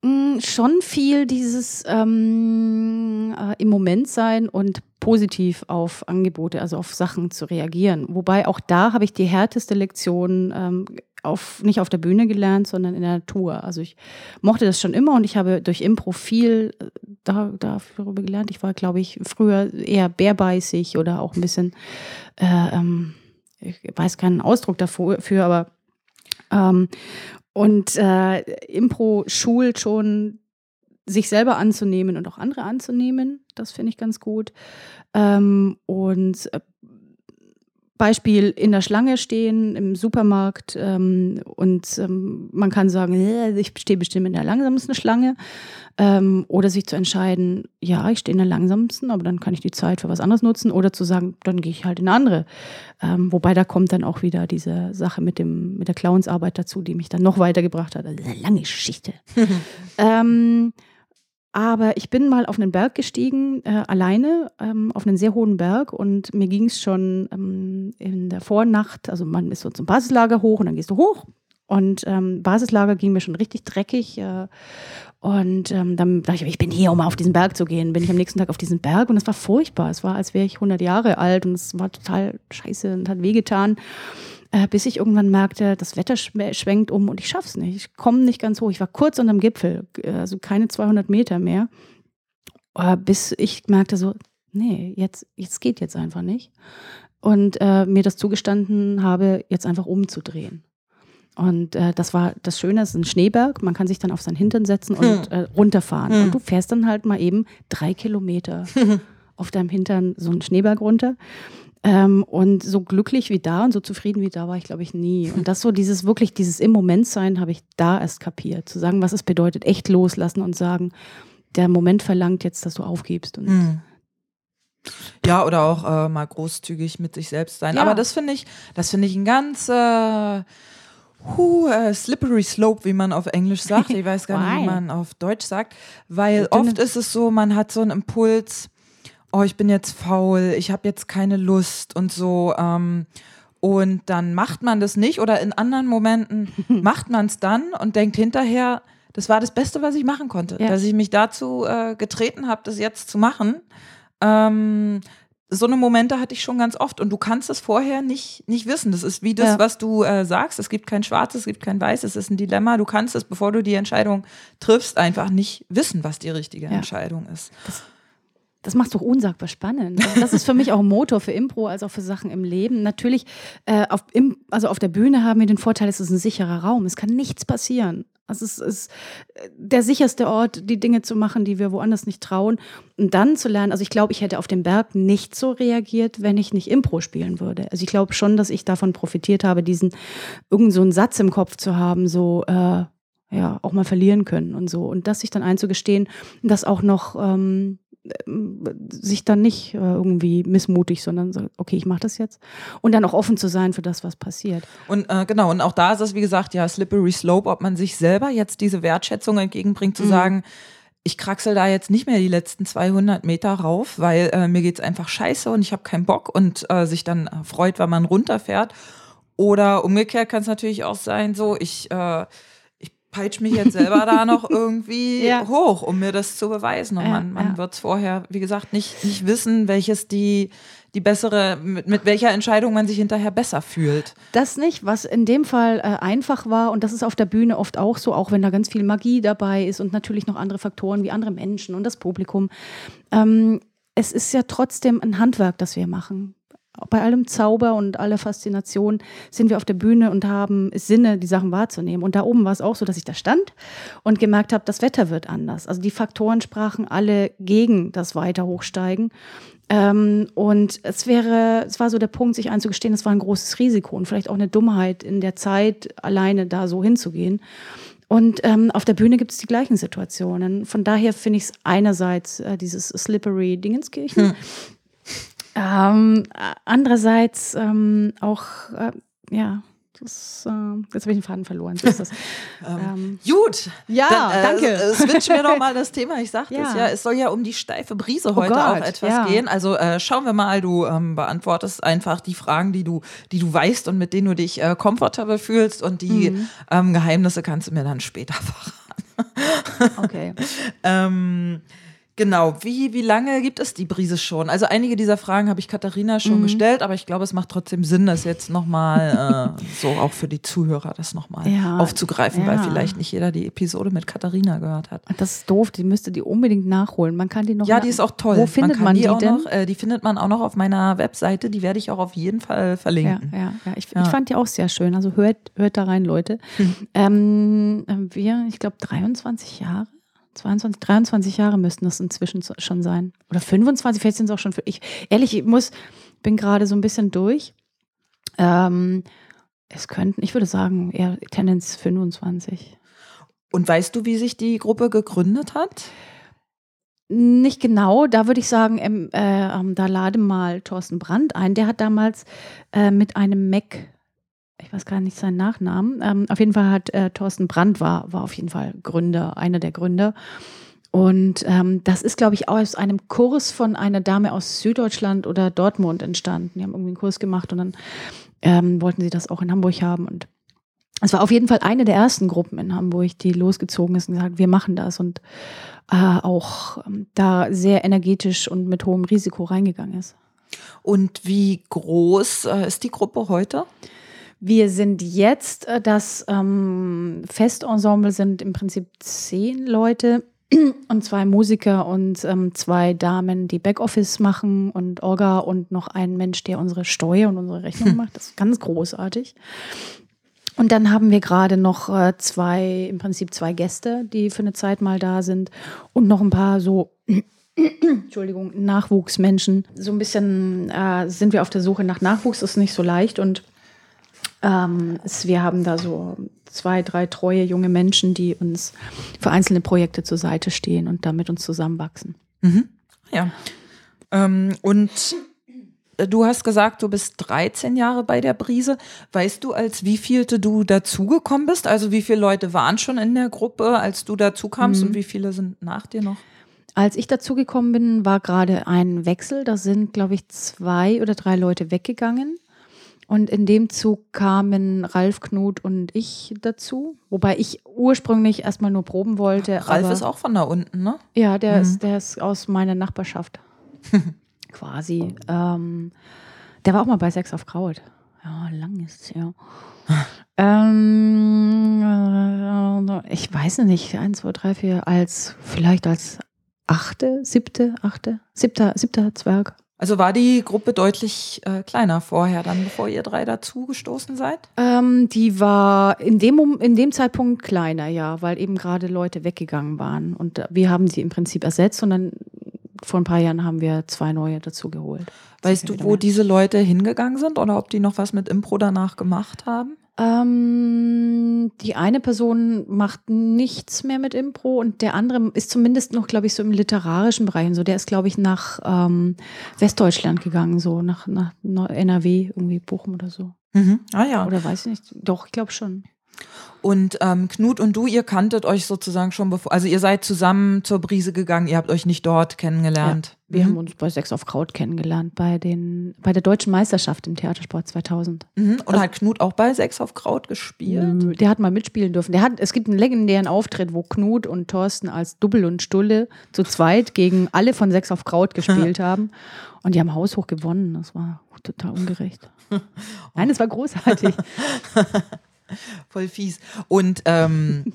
Mm, schon viel dieses ähm, äh, im Moment sein und positiv auf Angebote, also auf Sachen zu reagieren. Wobei auch da habe ich die härteste Lektion ähm, auf, nicht auf der Bühne gelernt, sondern in der Natur. Also ich mochte das schon immer und ich habe durch Impro viel äh, da, darüber gelernt. Ich war, glaube ich, früher eher bärbeißig oder auch ein bisschen, äh, ähm, ich weiß keinen Ausdruck dafür, aber ähm, und äh, Impro schult schon, sich selber anzunehmen und auch andere anzunehmen. Das finde ich ganz gut. Ähm, und äh, Beispiel in der Schlange stehen im Supermarkt ähm, und ähm, man kann sagen, ich stehe bestimmt in der langsamsten Schlange ähm, oder sich zu entscheiden, ja, ich stehe in der langsamsten, aber dann kann ich die Zeit für was anderes nutzen oder zu sagen, dann gehe ich halt in eine andere. Ähm, wobei da kommt dann auch wieder diese Sache mit, dem, mit der Clownsarbeit dazu, die mich dann noch weitergebracht hat. Also eine lange Geschichte. aber ich bin mal auf einen Berg gestiegen, äh, alleine, ähm, auf einen sehr hohen Berg und mir ging es schon ähm, in der Vornacht, also man ist so zum Basislager hoch und dann gehst du hoch. Und ähm, Basislager ging mir schon richtig dreckig. Äh, und ähm, dann dachte ich, ich bin hier, um auf diesen Berg zu gehen. Bin ich am nächsten Tag auf diesen Berg und es war furchtbar. Es war, als wäre ich 100 Jahre alt und es war total scheiße und hat wehgetan äh, bis ich irgendwann merkte, das Wetter schwenkt um und ich schaff's nicht. Ich komme nicht ganz hoch. Ich war kurz unterm Gipfel, also keine 200 Meter mehr, äh, bis ich merkte so, nee, jetzt, jetzt geht jetzt einfach nicht. Und äh, mir das zugestanden habe, jetzt einfach umzudrehen. Und äh, das war das Schöne, es ist ein Schneeberg, man kann sich dann auf seinen Hintern setzen und hm. äh, runterfahren. Hm. Und du fährst dann halt mal eben drei Kilometer auf deinem Hintern so einen Schneeberg runter. Ähm, und so glücklich wie da und so zufrieden wie da war ich, glaube ich, nie. Und das so dieses wirklich, dieses im Moment sein, habe ich da erst kapiert. Zu sagen, was es bedeutet, echt loslassen und sagen, der Moment verlangt jetzt, dass du aufgibst. Und Mhm. Ja, oder auch äh, mal großzügig mit sich selbst sein. Ja. Aber das finde ich, das finde ich ein ganz äh, hu, äh, slippery slope, wie man auf Englisch sagt. Ich weiß gar nicht, wie man auf Deutsch sagt. Weil oft ist es so, man hat so einen Impuls, oh, ich bin jetzt faul, ich habe jetzt keine Lust und so. Ähm, und dann macht man das nicht oder in anderen Momenten macht man es dann und denkt hinterher, das war das Beste, was ich machen konnte, Ja. dass ich mich dazu äh, getreten habe, das jetzt zu machen. Ähm, so eine Momente hatte ich schon ganz oft und du kannst es vorher nicht, nicht wissen. Das ist wie das, Ja. was du äh, sagst. Es gibt kein Schwarz, es gibt kein Weiß, es ist ein Dilemma. Du kannst es, bevor du die Entscheidung triffst, einfach nicht wissen, was die richtige Ja. Entscheidung ist. Das macht doch unsagbar spannend. Also das ist für mich auch ein Motor für Impro als auch für Sachen im Leben. Natürlich, äh, auf, im, also auf der Bühne haben wir den Vorteil, es ist ein sicherer Raum. Es kann nichts passieren. Also es ist äh, der sicherste Ort, die Dinge zu machen, die wir woanders nicht trauen. Und dann zu lernen, also ich glaube, ich hätte auf dem Berg nicht so reagiert, wenn ich nicht Impro spielen würde. Also ich glaube schon, dass ich davon profitiert habe, diesen irgend so Satz im Kopf zu haben, so äh, ja, auch mal verlieren können und so. Und das sich dann einzugestehen, das auch noch ähm, sich dann nicht äh, irgendwie missmutig, sondern so, okay, ich mache das jetzt. Und dann auch offen zu sein für das, was passiert. Und äh, genau, und auch da ist es, wie gesagt, ja, slippery slope, ob man sich selber jetzt diese Wertschätzung entgegenbringt, zu Mhm. sagen, ich kraxel da jetzt nicht mehr die letzten 200 Meter rauf, weil äh, mir geht's einfach scheiße und ich habe keinen Bock und äh, sich dann äh, freut, wenn man runterfährt. Oder umgekehrt kann es natürlich auch sein, so, ich, äh, ich peitsch mich jetzt selber da noch irgendwie Ja. hoch, um mir das zu beweisen. Und Ja, man, man ja. wird's vorher, wie gesagt, nicht, nicht wissen, welches die, die bessere, mit, mit welcher Entscheidung man sich hinterher besser fühlt. Das nicht, was in dem Fall äh, einfach war, und das ist auf der Bühne oft auch so, auch wenn da ganz viel Magie dabei ist und natürlich noch andere Faktoren wie andere Menschen und das Publikum. Ähm, es ist ja trotzdem ein Handwerk, das wir machen. Bei allem Zauber und aller Faszination sind wir auf der Bühne und haben Sinne, die Sachen wahrzunehmen. Und da oben war es auch so, dass ich da stand und gemerkt habe, das Wetter wird anders. Also die Faktoren sprachen alle gegen das weiter hochsteigen. Ähm, und es wäre, es war so der Punkt, sich einzugestehen, es war ein großes Risiko und vielleicht auch eine Dummheit in der Zeit, alleine da so hinzugehen. Und ähm, auf der Bühne gibt es die gleichen Situationen. Von daher finde ich es einerseits äh, dieses slippery Dingenskirchen. Ähm, äh, andererseits ähm, auch, äh, ja, das, äh, jetzt habe ich den Faden verloren. So das. ähm, Gut. Ja, Dann, äh, danke. äh, Switchen wir doch mal das Thema. Ich sagte Ja. es ja, es soll ja um die steife Brise heute Gott, auch etwas ja. gehen. Also äh, schauen wir mal, du ähm, beantwortest einfach die Fragen, die du, die du weißt und mit denen du dich äh, komfortabel fühlst und die Mhm. ähm, Geheimnisse kannst du mir dann später verraten. okay. Genau, wie, wie lange gibt es die Brise schon? Also einige dieser Fragen habe ich Katharina schon Mhm. gestellt, aber ich glaube, es macht trotzdem Sinn, das jetzt nochmal äh, so auch für die Zuhörer das nochmal Ja, aufzugreifen, weil ja. vielleicht nicht jeder die Episode mit Katharina gehört hat. Das ist doof, die müsste die unbedingt nachholen. Man kann die noch Ja, die ist auch toll. Wo findet man, die, die auch denn? noch? Äh, die findet man auch noch auf meiner Webseite. Die werde ich auch auf jeden Fall verlinken. ja, ja. Ich, Ja. ich fand die auch sehr schön. Also hört, hört da rein, Leute. Ähm, wir, ich glaube, 23 Jahre, 22, 23 Jahre müssten das inzwischen schon sein. Oder 25, vielleicht sind es auch schon. Für, ich, ehrlich, ich muss, bin gerade so ein bisschen durch. Ähm, es könnten, ich würde sagen, eher Tendenz 25. Und weißt du, wie sich die Gruppe gegründet hat? Nicht genau, da würde ich sagen, ähm, äh, ähm, da lade mal Thorsten Brandt ein. Der hat damals äh, mit einem Mac, ich weiß gar nicht seinen Nachnamen, ähm, auf jeden Fall hat äh, Thorsten Brandt war, war auf jeden Fall Gründer, einer der Gründer. Und ähm, das ist, glaube ich, aus einem Kurs von einer Dame aus Süddeutschland oder Dortmund entstanden. Die haben irgendwie einen Kurs gemacht und dann ähm, wollten sie das auch in Hamburg haben. Und es war auf jeden Fall eine der ersten Gruppen in Hamburg, die losgezogen ist und gesagt, wir machen das und äh, auch ähm, da sehr energetisch und mit hohem Risiko reingegangen ist. Und wie groß äh, ist die Gruppe heute? Wir sind jetzt, äh, das ähm, Festensemble sind im Prinzip zehn Leute und zwei Musiker und ähm, zwei Damen, die Backoffice machen und Orga und noch ein Mensch, der unsere Steuer und unsere Rechnung macht. Das ist ganz großartig. Und dann haben wir gerade noch äh, zwei, im Prinzip zwei Gäste, die für eine Zeit mal da sind und noch ein paar so Entschuldigung, Nachwuchsmenschen. So ein bisschen äh, sind wir auf der Suche nach Nachwuchs, ist nicht so leicht und ähm, es, wir haben da so zwei, drei treue junge Menschen, die uns für einzelne Projekte zur Seite stehen und da mit uns zusammenwachsen. Mhm. Ja. Ähm, und du hast gesagt, du bist 13 Jahre bei der Brise. Weißt du, als wie vielte du dazugekommen bist? Also wie viele Leute waren schon in der Gruppe, als du dazukamst mhm. und wie viele sind nach dir noch? Als ich dazugekommen bin, war gerade ein Wechsel. Da sind, glaube ich, zwei oder drei Leute weggegangen. Und in dem Zug kamen Ralf Knut und ich dazu, wobei ich ursprünglich erstmal nur proben wollte. Ralf ist auch von da unten, ne? Ja, der, mhm. ist, der ist aus meiner Nachbarschaft. Quasi. Ähm, der war auch mal bei Sex auf Kraut. Ja, lang ist es ja. ähm, äh, ich weiß nicht, eins, zwei, drei, vier, als vielleicht als achte, siebte, achte, siebter, siebter Zwerg. Also war die Gruppe deutlich äh, kleiner vorher, dann bevor ihr drei dazu gestoßen seid? Ähm, die war in dem, in dem Zeitpunkt kleiner, ja, weil eben gerade Leute weggegangen waren. Und wir haben sie im Prinzip ersetzt und dann vor ein paar Jahren haben wir zwei neue dazu geholt. Weißt du, wo mehr. diese Leute hingegangen sind oder ob die noch was mit Impro danach gemacht haben? Ähm, die eine Person macht nichts mehr mit Impro und der andere ist zumindest noch, glaube ich, so im literarischen Bereich. so, der ist, glaube ich, nach ähm, Westdeutschland gegangen, so nach, nach, NRW, irgendwie Bochum oder so. Mhm. Ah ja. Oder weiß ich nicht. Doch, ich glaube schon. Und ähm, Knut und du, ihr kanntet euch sozusagen schon bevor, also ihr seid zusammen zur Brise gegangen, ihr habt euch nicht dort kennengelernt. Wir mhm. haben uns bei Sex auf Kraut kennengelernt, bei, den, bei der deutschen Meisterschaft im Theatersport 2000. Mhm. Und also, hat Knut auch bei Sex auf Kraut gespielt? Der hat mal mitspielen dürfen. Der hat, es gibt einen legendären Auftritt, wo Knut und Thorsten als Double und Stulle zu zweit gegen alle von Sex auf Kraut gespielt haben. Und die haben haushoch gewonnen. Das war total ungerecht. Nein, es war großartig. Voll fies. Und ähm,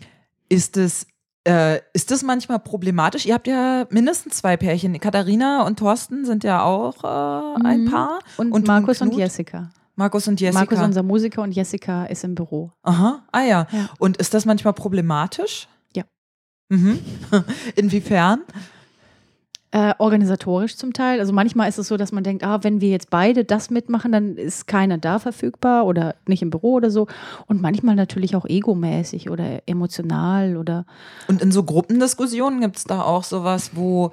ist es äh, ist das manchmal problematisch? Ihr habt ja mindestens zwei Pärchen. Katharina und Thorsten sind ja auch äh, ein mhm. Paar. Und, und Markus und, und Jessica. Markus und Jessica. Markus, unser Musiker, und Jessica ist im Büro. Aha, ah ja. ja. Und ist das manchmal problematisch? Ja. Mhm. Inwiefern? Äh, organisatorisch zum Teil. Also manchmal ist es so, dass man denkt, ah, wenn wir jetzt beide das mitmachen, dann ist keiner da verfügbar oder nicht im Büro oder so. Und manchmal natürlich auch egomäßig oder emotional oder. Und in so Gruppendiskussionen gibt es da auch sowas, wo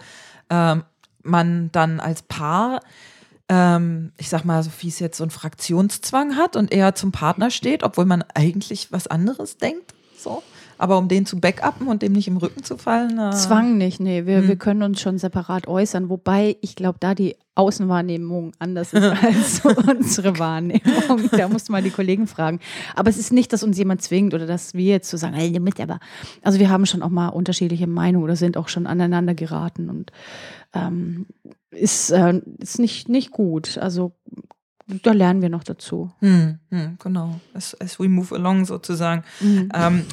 ähm, man dann als Paar ähm, ich sag mal, Sophie ist jetzt so einen Fraktionszwang hat und eher zum Partner steht, obwohl man eigentlich was anderes denkt. So. Aber um den zu backuppen und dem nicht im Rücken zu fallen? Äh Zwang nicht, nee. Wir, hm. wir können uns schon separat äußern, wobei ich glaube, da die Außenwahrnehmung anders ist als unsere Wahrnehmung. Da musst du mal die Kollegen fragen. Aber es ist nicht, dass uns jemand zwingt oder dass wir jetzt so sagen, hey, mit, aber also wir haben schon auch mal unterschiedliche Meinungen oder sind auch schon aneinander geraten und ähm, ist, äh, ist nicht, nicht gut. Also da lernen wir noch dazu. Hm, hm, genau, as, as we move along sozusagen. Mhm. Ähm,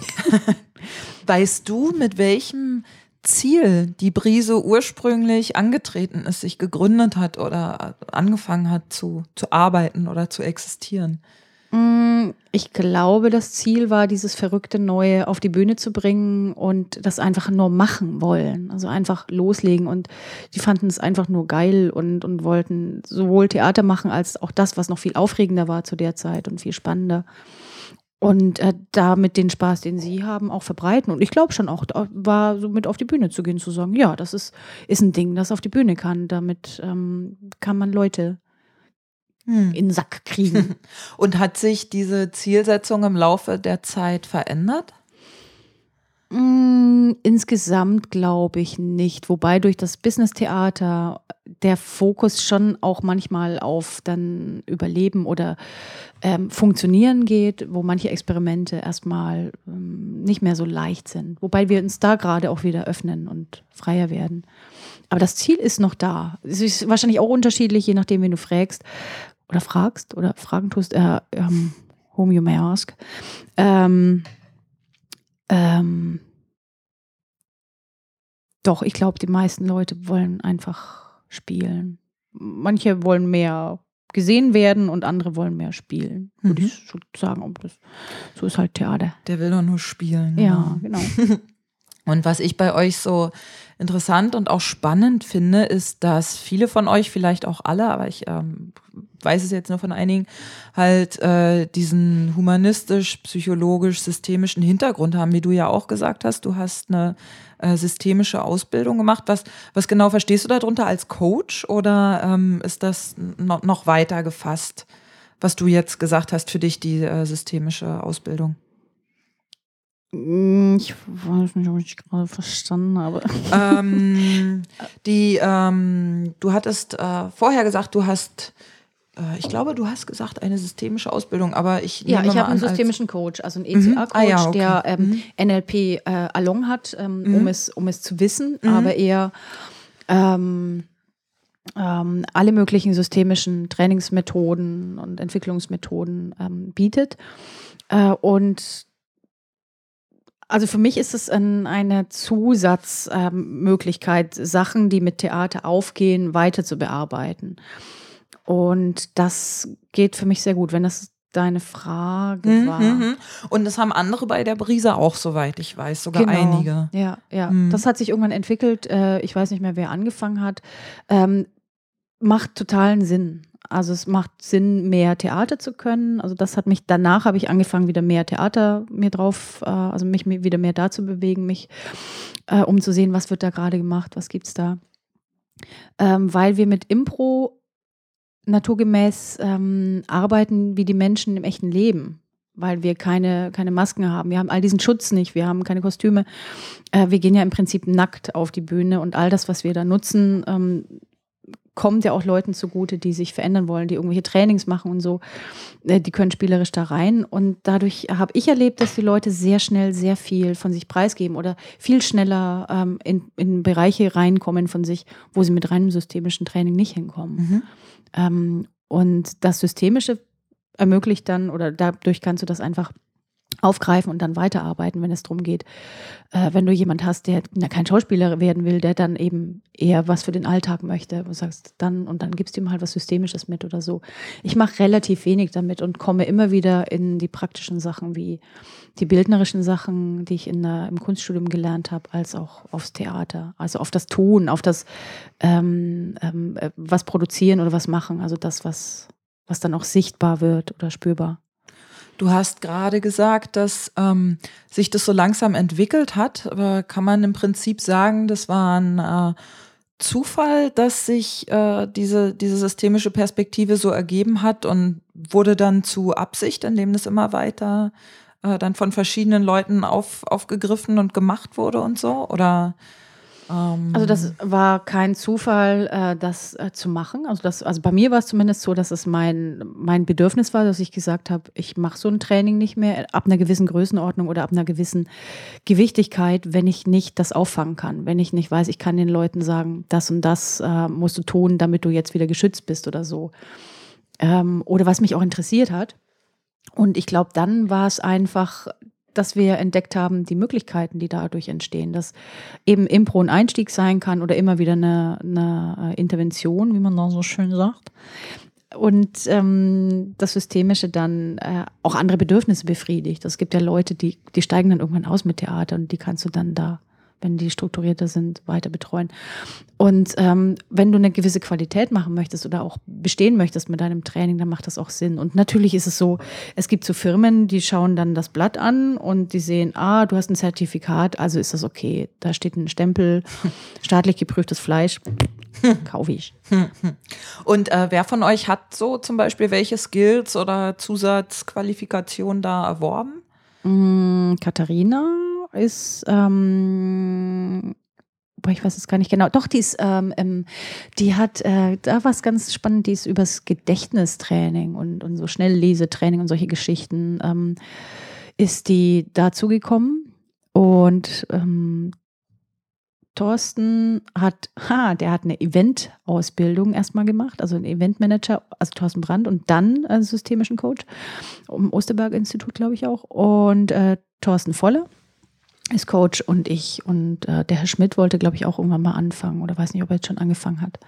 weißt du, mit welchem Ziel die Brise ursprünglich angetreten ist, sich gegründet hat oder angefangen hat zu, zu arbeiten oder zu existieren? Mm, ich glaube, das Ziel war, dieses verrückte Neue auf die Bühne zu bringen und das einfach nur machen wollen. Also einfach loslegen. Und die fanden es einfach nur geil und, und wollten sowohl Theater machen als auch das, was noch viel aufregender war zu der Zeit und viel spannender. Und äh, damit den Spaß, den sie haben, auch verbreiten. Und ich glaube schon auch, war so mit auf die Bühne zu gehen, zu sagen, ja, das ist, ist ein Ding, das auf die Bühne kann. Damit ähm, kann man Leute hm. in den Sack kriegen. Und hat sich diese Zielsetzung im Laufe der Zeit verändert? Mm, insgesamt glaube ich nicht. Wobei durch das Business-Theater der Fokus schon auch manchmal auf dann Überleben oder ähm, Funktionieren geht, wo manche Experimente erstmal ähm, nicht mehr so leicht sind. Wobei wir uns da gerade auch wieder öffnen und freier werden. Aber das Ziel ist noch da. Es ist wahrscheinlich auch unterschiedlich, je nachdem, wen du fragst oder fragst oder Fragen tust, äh, ähm, whom you may ask. Ähm, ähm, doch, ich glaube, die meisten Leute wollen einfach spielen. Manche wollen mehr gesehen werden und andere wollen mehr spielen. Würde mhm. ich so sagen. Das, so ist halt Theater. Der will doch nur spielen. Ja, genau. Und was ich bei euch so interessant und auch spannend finde, ist, dass viele von euch, vielleicht auch alle, aber ich ähm, weiß es jetzt nur von einigen, halt äh, diesen humanistisch, psychologisch, systemischen Hintergrund haben, wie du ja auch gesagt hast. Du hast eine äh, systemische Ausbildung gemacht. Was, was genau verstehst du darunter als Coach oder ähm, ist das noch, noch weiter gefasst, was du jetzt gesagt hast für dich, die äh, systemische Ausbildung? Hm, ich weiß nicht, ob ich gerade verstanden habe. Ähm, die, ähm, du hattest äh, vorher gesagt, du hast, äh, ich glaube, du hast gesagt, eine systemische Ausbildung, aber ich Ja, ich habe einen systemischen Coach, also einen ECA-Coach, mhm. ah, ja, okay. der ähm, mhm. NLP äh, along hat, ähm, mhm. um, es, um es zu wissen, mhm. aber eher ähm, ähm, alle möglichen systemischen Trainingsmethoden und Entwicklungsmethoden ähm, bietet. Äh, und also für mich ist es ein, eine Zusatzmöglichkeit, ähm, Sachen, die mit Theater aufgehen, weiter zu bearbeiten. Und das geht für mich sehr gut, wenn das deine Frage mhm, war. Mhm. Und das haben andere bei der Brise auch, soweit ich weiß, sogar genau. einige. Ja, ja. Mhm. Das hat sich irgendwann entwickelt. Äh, ich weiß nicht mehr, wer angefangen hat. Ähm, macht totalen Sinn. Also es macht Sinn, mehr Theater zu können. Also das hat mich, danach habe ich angefangen, wieder mehr Theater mir drauf, äh, also mich wieder mehr da zu bewegen, mich, äh, um zu sehen, was wird da gerade gemacht, was gibt es da. Ähm, weil wir mit Impro naturgemäß ähm, arbeiten wie die Menschen im echten Leben weil wir keine, keine Masken haben. Wir haben all diesen Schutz nicht, wir haben keine Kostüme. Äh, wir gehen ja im Prinzip nackt auf die Bühne und all das, was wir da nutzen, ähm, kommt ja auch Leuten zugute, die sich verändern wollen, die irgendwelche Trainings machen und so. Äh, die können spielerisch da rein. Und dadurch habe ich erlebt, dass die Leute sehr schnell sehr viel von sich preisgeben oder viel schneller ähm, in, in Bereiche reinkommen von sich, wo sie mit reinem systemischen Training nicht hinkommen. Mhm. Ähm, und das Systemische ermöglicht dann, oder dadurch kannst du das einfach aufgreifen und dann weiterarbeiten, wenn es darum geht. Äh, wenn du jemand hast, der na, kein Schauspieler werden will, der dann eben eher was für den Alltag möchte, du sagst, dann und dann gibst du ihm halt was Systemisches mit oder so. Ich mache relativ wenig damit und komme immer wieder in die praktischen Sachen wie die bildnerischen Sachen, die ich in der, im Kunststudium gelernt habe, als auch aufs Theater, also auf das Tun, auf das ähm, ähm, äh, was produzieren oder was machen, also das, was, was dann auch sichtbar wird oder spürbar. Du hast gerade gesagt, dass ähm, sich das so langsam entwickelt hat. Aber kann man im Prinzip sagen, das war ein äh, Zufall, dass sich äh, diese, diese systemische Perspektive so ergeben hat und wurde dann zu Absicht, indem das immer weiter äh, dann von verschiedenen Leuten auf, aufgegriffen und gemacht wurde und so? Oder ähm, also das war kein Zufall, äh, das äh, zu machen. Also, das, also bei mir war es zumindest so, dass es mein, mein Bedürfnis war, dass ich gesagt habe, ich mache so ein Training nicht mehr ab einer gewissen Größenordnung oder ab einer gewissen Gewichtigkeit, wenn ich nicht das auffangen kann. Wenn ich nicht weiß, ich kann den Leuten sagen, das und das äh, musst du tun, damit du jetzt wieder geschützt bist oder so. Ähm, oder was mich auch interessiert hat. Und ich glaube, dann war es einfach dass wir entdeckt haben, die Möglichkeiten, die dadurch entstehen, dass eben Impro ein Einstieg sein kann oder immer wieder eine, eine äh, Intervention, wie man da so schön sagt. Und ähm, das Systemische dann äh, auch andere Bedürfnisse befriedigt. Es gibt ja Leute, die, die steigen dann irgendwann aus mit Theater und die kannst du dann da wenn die strukturierter sind, weiter betreuen. Und ähm, wenn du eine gewisse Qualität machen möchtest oder auch bestehen möchtest mit deinem Training, dann macht das auch Sinn. Und natürlich ist es so, es gibt so Firmen, die schauen dann das Blatt an und die sehen, ah, du hast ein Zertifikat, also ist das okay. Da steht ein Stempel, staatlich geprüftes Fleisch, kaufe ich. Und äh, wer von euch hat so zum Beispiel welche Skills oder Zusatzqualifikationen da erworben? Mm, Katharina ist, ähm, boah, ich weiß es gar nicht genau. Doch, die ist, ähm, die hat, äh, da war es ganz spannend, die ist übers Gedächtnistraining und, und so Schnelllesetraining und solche Geschichten, ähm, ist die dazugekommen. Und ähm, Thorsten hat, ha, der hat eine Event-Ausbildung erstmal gemacht, also ein Eventmanager, also Thorsten Brandt und dann einen systemischen Coach, um Osterberg-Institut, glaube ich auch. Und äh, Thorsten Volle, ist Coach und ich und äh, der Herr Schmidt wollte, glaube ich, auch irgendwann mal anfangen oder weiß nicht, ob er jetzt schon angefangen hat.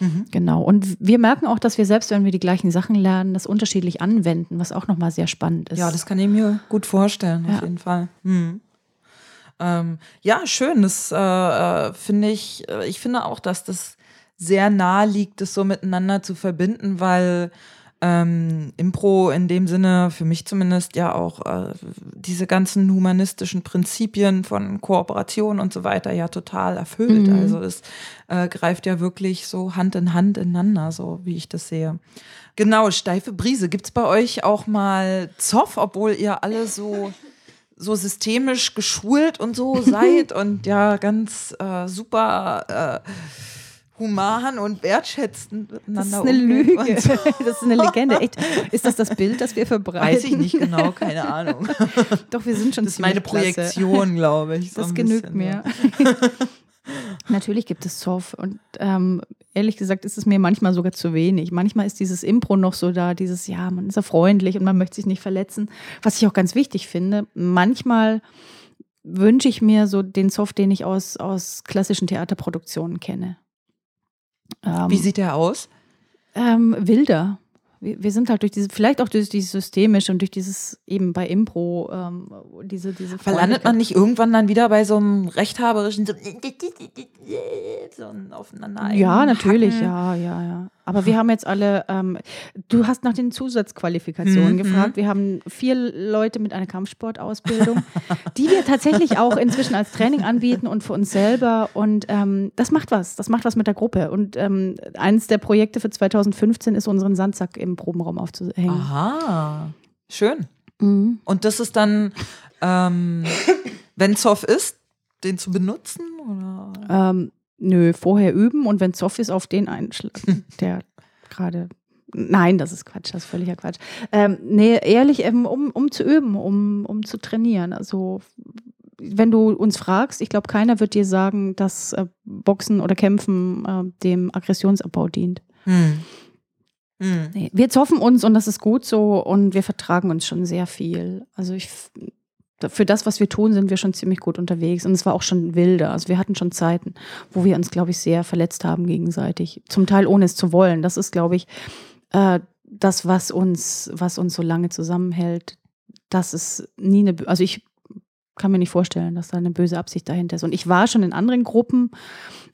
Mhm. Genau. Und wir merken auch, dass wir selbst, wenn wir die gleichen Sachen lernen, das unterschiedlich anwenden, was auch nochmal sehr spannend ist. Ja, das kann ich mir gut vorstellen, ja. auf jeden Fall. Mhm. Ähm, ja, schön. Das äh, äh finde ich, äh, ich finde auch, dass das sehr nahe liegt, das so miteinander zu verbinden, weil ähm, Impro in dem Sinne, für mich zumindest, ja auch äh, diese ganzen humanistischen Prinzipien von Kooperation und so weiter ja total erfüllt. Mhm. Also es äh, greift ja wirklich so Hand in Hand ineinander, so wie ich das sehe. Genau, steife Brise. Gibt es bei euch auch mal Zoff, obwohl ihr alle so so systemisch geschult und so seid und ja ganz äh, super äh, human und wertschätzend miteinander Das ist eine Lüge. So. Das ist eine Legende. Echt. Ist das das Bild, das wir verbreiten? Weiß ich nicht genau, keine Ahnung. Doch, wir sind schon Das ist meine Projektion, glaube ich. So das genügt mir. Natürlich gibt es Zoff und ähm, ehrlich gesagt ist es mir manchmal sogar zu wenig. Manchmal ist dieses Impro noch so da, dieses, ja, man ist ja freundlich und man möchte sich nicht verletzen, was ich auch ganz wichtig finde. Manchmal wünsche ich mir so den Zoff, den ich aus, aus klassischen Theaterproduktionen kenne. Ähm, Wie sieht der aus? Ähm, wilder wir, wir, sind halt durch diese, vielleicht auch durch dieses Systemische und durch dieses eben bei Impro, ähm, diese, diese Verlandet man nicht irgendwann dann wieder bei so einem rechthaberischen so, so aufeinander Ja, natürlich, ja, ja, ja. Aber wir haben jetzt alle, ähm, du hast nach den Zusatzqualifikationen mhm. gefragt. Wir haben vier Leute mit einer Kampfsportausbildung, die wir tatsächlich auch inzwischen als Training anbieten und für uns selber. Und ähm, das macht was, das macht was mit der Gruppe. Und ähm, eines der Projekte für 2015 ist, unseren Sandsack im Probenraum aufzuhängen. Aha, schön. Mhm. Und das ist dann, ähm, wenn Zoff ist, den zu benutzen? Oder? Ähm, Nö, vorher üben und wenn Zoff ist, auf den einschlagen, der gerade. Nein, das ist Quatsch, das ist völliger Quatsch. Ähm, nee, ehrlich, ähm, um, um zu üben, um, um zu trainieren. Also, wenn du uns fragst, ich glaube, keiner wird dir sagen, dass äh, Boxen oder Kämpfen äh, dem Aggressionsabbau dient. Hm. Hm. Nee, wir zoffen uns und das ist gut so und wir vertragen uns schon sehr viel. Also ich für das, was wir tun, sind wir schon ziemlich gut unterwegs. Und es war auch schon wilder. Also wir hatten schon Zeiten, wo wir uns, glaube ich, sehr verletzt haben gegenseitig. Zum Teil ohne es zu wollen. Das ist, glaube ich, äh, das, was uns, was uns so lange zusammenhält. Das ist nie eine, also ich kann mir nicht vorstellen, dass da eine böse Absicht dahinter ist. Und ich war schon in anderen Gruppen,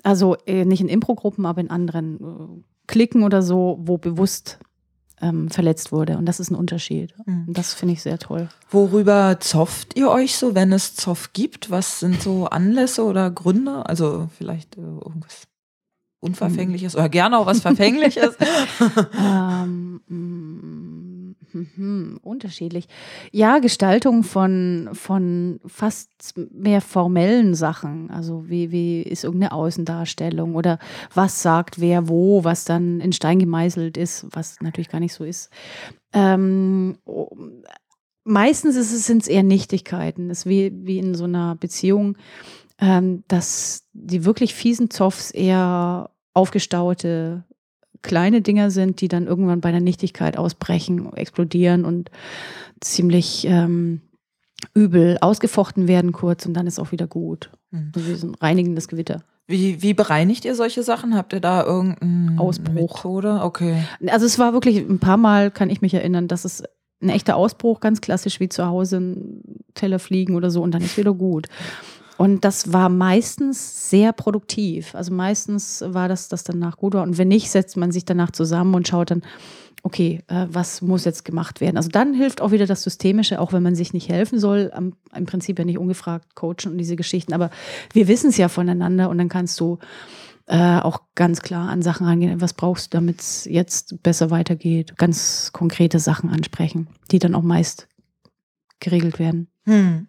also äh, nicht in Impro-Gruppen, aber in anderen äh, Klicken oder so, wo bewusst ähm, verletzt wurde. Und das ist ein Unterschied. Mhm. Und das finde ich sehr toll. Worüber zofft ihr euch so, wenn es Zoff gibt? Was sind so Anlässe oder Gründe? Also vielleicht äh, irgendwas Unverfängliches oder gerne auch was Verfängliches? ähm, mm, Mhm, unterschiedlich. Ja, Gestaltung von, von fast mehr formellen Sachen. Also wie, wie ist irgendeine Außendarstellung oder was sagt wer wo, was dann in Stein gemeißelt ist, was natürlich gar nicht so ist. Ähm, meistens sind es eher Nichtigkeiten. Es ist wie, wie in so einer Beziehung, ähm, dass die wirklich fiesen Zoffs eher aufgestaute kleine Dinger sind, die dann irgendwann bei der Nichtigkeit ausbrechen, explodieren und ziemlich ähm, übel ausgefochten werden kurz und dann ist auch wieder gut. Mhm. Also wie so ein reinigendes Gewitter. Wie, wie bereinigt ihr solche Sachen? Habt ihr da irgendeinen Ausbruch? Methode? Okay. Also es war wirklich ein paar Mal, kann ich mich erinnern, dass es ein echter Ausbruch, ganz klassisch wie zu Hause, ein Teller fliegen oder so und dann ist wieder gut. Und das war meistens sehr produktiv. Also meistens war das, das danach gut war. Und wenn nicht, setzt man sich danach zusammen und schaut dann, okay, äh, was muss jetzt gemacht werden? Also dann hilft auch wieder das Systemische, auch wenn man sich nicht helfen soll, am, im Prinzip ja nicht ungefragt coachen und diese Geschichten. Aber wir wissen es ja voneinander und dann kannst du äh, auch ganz klar an Sachen rangehen. Was brauchst du, damit es jetzt besser weitergeht? Ganz konkrete Sachen ansprechen, die dann auch meist geregelt werden. Hm.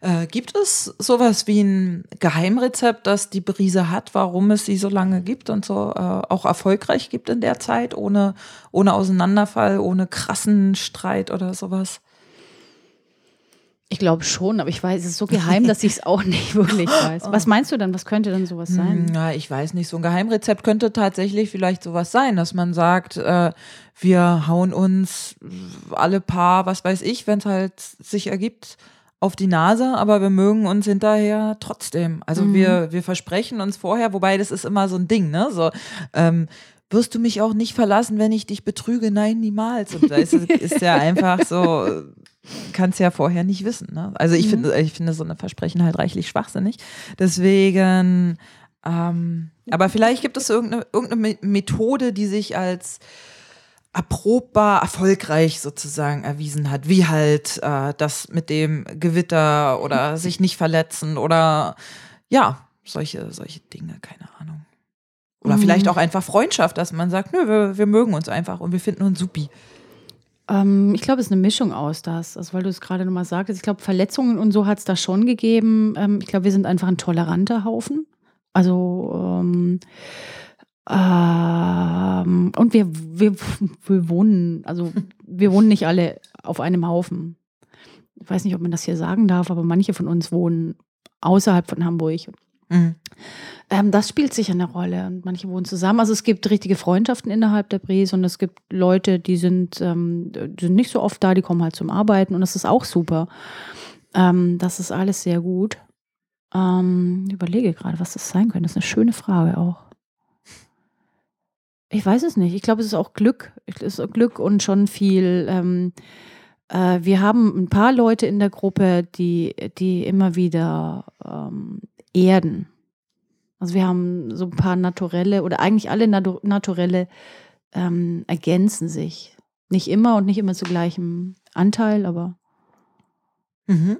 Äh, gibt es sowas wie ein Geheimrezept, das die Brise hat, warum es sie so lange gibt und so äh, auch erfolgreich gibt in der Zeit, ohne, ohne Auseinanderfall, ohne krassen Streit oder sowas? Ich glaube schon, aber ich weiß, es ist so geheim, dass ich es auch nicht wirklich weiß. Was meinst du dann? Was könnte denn sowas sein? Ja, ich weiß nicht. So ein Geheimrezept könnte tatsächlich vielleicht sowas sein, dass man sagt, äh, wir hauen uns alle paar, was weiß ich, wenn es halt sich ergibt, auf die Nase, aber wir mögen uns hinterher trotzdem. Also mhm. wir, wir versprechen uns vorher, wobei das ist immer so ein Ding, ne? So, ähm, wirst du mich auch nicht verlassen, wenn ich dich betrüge? Nein, niemals. Und da ist, ist ja einfach so kannst ja vorher nicht wissen. Ne? Also ich Mhm. finde, ich finde so eine Versprechen halt reichlich schwachsinnig. Deswegen, ähm, aber vielleicht gibt es irgendeine, irgendeine Me- Methode, die sich als erprobbar erfolgreich sozusagen erwiesen hat, wie halt äh, das mit dem Gewitter oder sich nicht verletzen oder ja, solche, solche Dinge, keine Ahnung. Oder Mhm. vielleicht auch einfach Freundschaft, dass man sagt, nö, wir, wir mögen uns einfach und wir finden uns supi. Ähm, ich glaube, es ist eine Mischung aus das. Also, weil du es gerade nochmal sagtest, ich glaube, Verletzungen und so hat es da schon gegeben. Ähm, ich glaube, wir sind einfach ein toleranter Haufen. Also, ähm, ähm, und wir, wir, wir wohnen, also wir wohnen nicht alle auf einem Haufen. Ich weiß nicht, ob man das hier sagen darf, aber manche von uns wohnen außerhalb von Hamburg. Mhm. Ähm, das spielt sicher eine Rolle. Und manche wohnen zusammen. Also es gibt richtige Freundschaften innerhalb der Brise und es gibt Leute, die sind, ähm, die sind nicht so oft da, die kommen halt zum Arbeiten und das ist auch super. Ähm, das ist alles sehr gut. Ähm, überlege gerade, was das sein könnte. Das ist eine schöne Frage auch. Ich weiß es nicht. Ich glaube, es ist auch Glück. Es ist Glück und schon viel. Ähm, äh, wir haben ein paar Leute in der Gruppe, die, die immer wieder ähm, erden. Also wir haben so ein paar naturelle oder eigentlich alle natu naturelle ähm, ergänzen sich. Nicht immer und nicht immer zu gleichem Anteil, aber Mhm.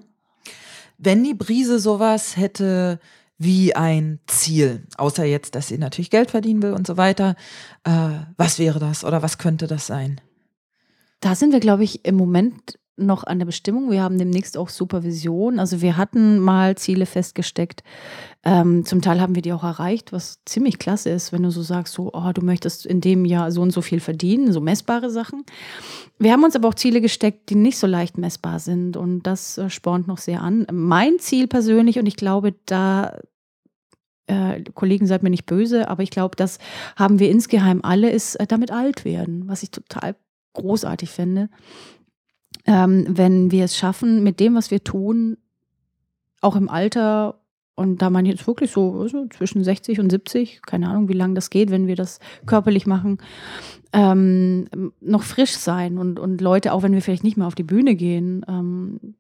Wenn die Brise sowas hätte wie ein Ziel, außer jetzt, dass sie natürlich Geld verdienen will und so weiter, äh, was wäre das oder was könnte das sein? Da sind wir, glaube ich, im Moment noch an der Bestimmung. Wir haben demnächst auch Supervision. Also wir hatten mal Ziele festgesteckt. Ähm, zum Teil haben wir die auch erreicht, was ziemlich klasse ist, wenn du so sagst, so, oh, du möchtest in dem Jahr so und so viel verdienen, so messbare Sachen. Wir haben uns aber auch Ziele gesteckt, die nicht so leicht messbar sind und das äh, spornt noch sehr an. Mein Ziel persönlich, und ich glaube, da äh, Kollegen, seid mir nicht böse, aber ich glaube, das haben wir insgeheim alle, ist äh, damit alt werden, was ich total großartig finde. Ähm, wenn wir es schaffen, mit dem, was wir tun, auch im Alter, und da man jetzt wirklich so also zwischen 60 und 70, keine Ahnung, wie lange das geht, wenn wir das körperlich machen, ähm, noch frisch sein und, und Leute, auch wenn wir vielleicht nicht mehr auf die Bühne gehen, ähm,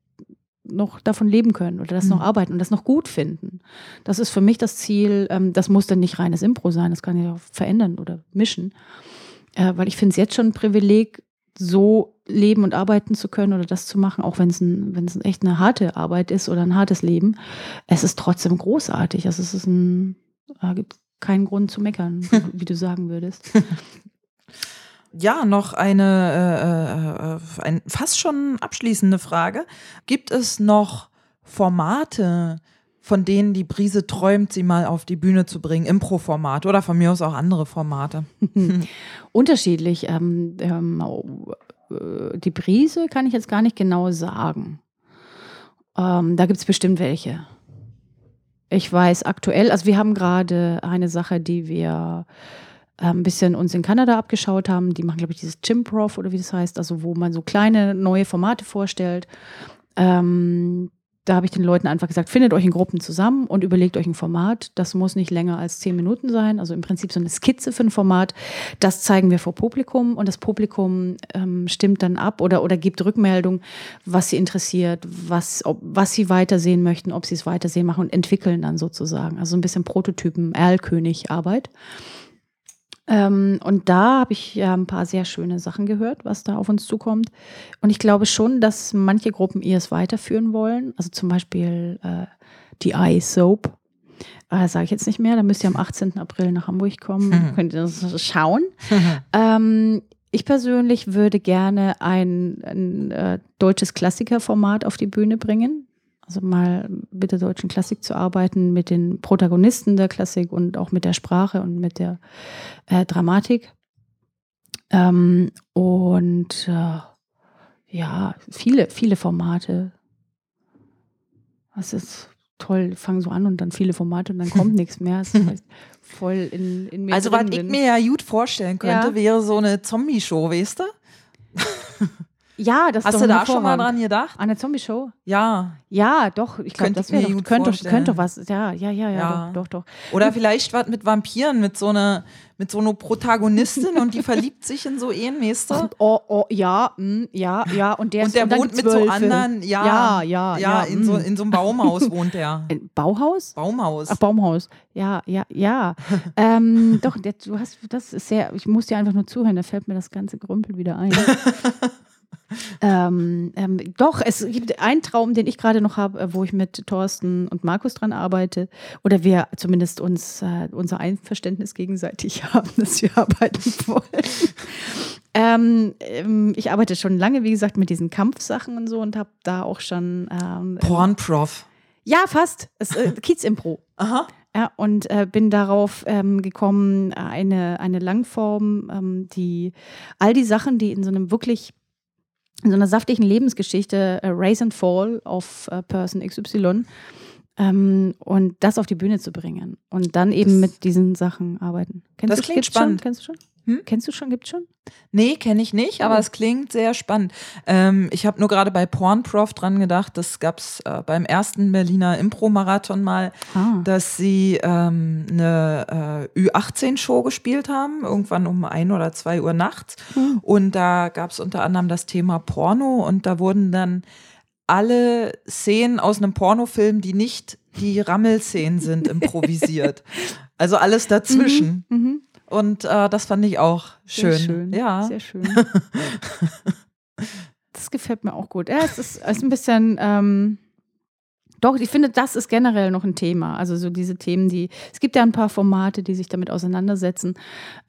noch davon leben können oder das Mhm. noch arbeiten und das noch gut finden. Das ist für mich das Ziel. Ähm, das muss dann nicht reines Impro sein, das kann ja auch verändern oder mischen. Äh, weil ich finde es jetzt schon ein Privileg, so leben und arbeiten zu können oder das zu machen, auch wenn es ein, wenn es echt eine harte Arbeit ist oder ein hartes Leben. Es ist trotzdem großartig. Also es ist ein, äh, gibt keinen Grund zu meckern, wie du sagen würdest. Ja, noch eine äh, äh, ein, fast schon abschließende Frage. Gibt es noch Formate, von denen die Brise träumt, sie mal auf die Bühne zu bringen? Impro-Format oder von mir aus auch andere Formate? Unterschiedlich. Ähm, ähm, äh, die Brise kann ich jetzt gar nicht genau sagen. Ähm, da gibt es bestimmt welche. Ich weiß aktuell, also wir haben gerade eine Sache, die wir äh, ein bisschen uns in Kanada abgeschaut haben. Die machen, glaube ich, dieses Chimprov oder wie das heißt, also wo man so kleine neue Formate vorstellt. Ähm, da habe ich den Leuten einfach gesagt, findet euch in Gruppen zusammen und überlegt euch ein Format. Das muss nicht länger als zehn Minuten sein. Also im Prinzip so eine Skizze für ein Format. Das zeigen wir vor Publikum und das Publikum ähm, stimmt dann ab oder, oder gibt Rückmeldung, was sie interessiert, was, ob, was sie weitersehen möchten, ob sie es weitersehen machen und entwickeln dann sozusagen. Also ein bisschen Prototypen, Erlkönig-Arbeit. Ähm, und da habe ich ja ein paar sehr schöne Sachen gehört, was da auf uns zukommt. Und ich glaube schon, dass manche Gruppen eher es weiterführen wollen. Also zum Beispiel äh, die Eye Soap. Äh, Sage ich jetzt nicht mehr. Da müsst ihr am 18. April nach Hamburg kommen. Mhm. Könnt ihr das schauen. ähm, ich persönlich würde gerne ein, ein äh, deutsches Klassikerformat auf die Bühne bringen. Also mal mit der deutschen Klassik zu arbeiten, mit den Protagonisten der Klassik und auch mit der Sprache und mit der äh, Dramatik. Ähm, und äh, ja, viele, viele Formate. Das ist toll, fangen so an und dann viele Formate und dann kommt nichts mehr. Es ist halt voll in, in mir Also, was ich mir ja gut vorstellen könnte, Ja. wäre so eine Zombie-Show, weißt du? Ja, das ist Hast doch du da schon mal dran gedacht? An der Zombie-Show? Ja. Ja, doch. Ich glaube, Könnte das wäre doch, könnte, doch, was. Ja, ja, ja, ja, Ja. Doch, doch, doch. Oder vielleicht was mit Vampiren, mit so einer mit so einer Protagonistin und die verliebt sich in so weißt du? Oh, oh, ja, mm, ja, ja. Und der, Und ist, der dann wohnt gibt's mit so Wölfe. anderen, ja, Ja, ja, ja, in, so, mm. in so einem Baumhaus wohnt er. Bauhaus? Baumhaus. Ach, Baumhaus. Ja, ja, ja. ähm, doch, der, du hast, das ist sehr, ich muss dir einfach nur zuhören, da fällt mir das ganze Grümpel wieder ein. ähm, ähm, doch, es gibt einen Traum, den ich gerade noch habe, äh, wo ich mit Thorsten und Markus dran arbeite. Oder wir zumindest uns äh, unser Einverständnis gegenseitig haben, dass wir arbeiten wollen. ähm, ähm, ich arbeite schon lange, wie gesagt, mit diesen Kampfsachen und so und habe da auch schon. Ähm, Pornprof. ja, fast. Es, äh, Kiez-Impro. Aha. Ja, und äh, bin darauf ähm, gekommen, eine, eine Langform, ähm, die all die Sachen, die in so einem wirklich, so einer saftigen Lebensgeschichte, äh, Raise and Fall of äh, Person XY, ähm, und das auf die Bühne zu bringen. Und dann eben Das- mit diesen Sachen arbeiten. Kennst Das du, klingt spannend. Schon? Kennst du schon? Hm? Kennst du schon? Gibt's schon? Nee, kenne ich nicht, aber Oh. es klingt sehr spannend. Ähm, ich habe nur gerade bei Pornprof dran gedacht, das gab's äh, beim ersten Berliner Impro-Marathon mal, Ah. dass sie ähm, eine äh, Ü18-Show gespielt haben, irgendwann um ein oder zwei Uhr nachts. Hm. Und da gab's unter anderem das Thema Porno und da wurden dann alle Szenen aus einem Pornofilm, die nicht die Rammelszenen sind, improvisiert. Also alles dazwischen. Mhm. Und äh, das fand ich auch schön. Sehr schön. Ja. Sehr schön. das gefällt mir auch gut. Ja, es ist, es ist ein bisschen. Ähm, doch, ich finde, das ist generell noch ein Thema. Also so diese Themen, die. Es gibt ja ein paar Formate, die sich damit auseinandersetzen,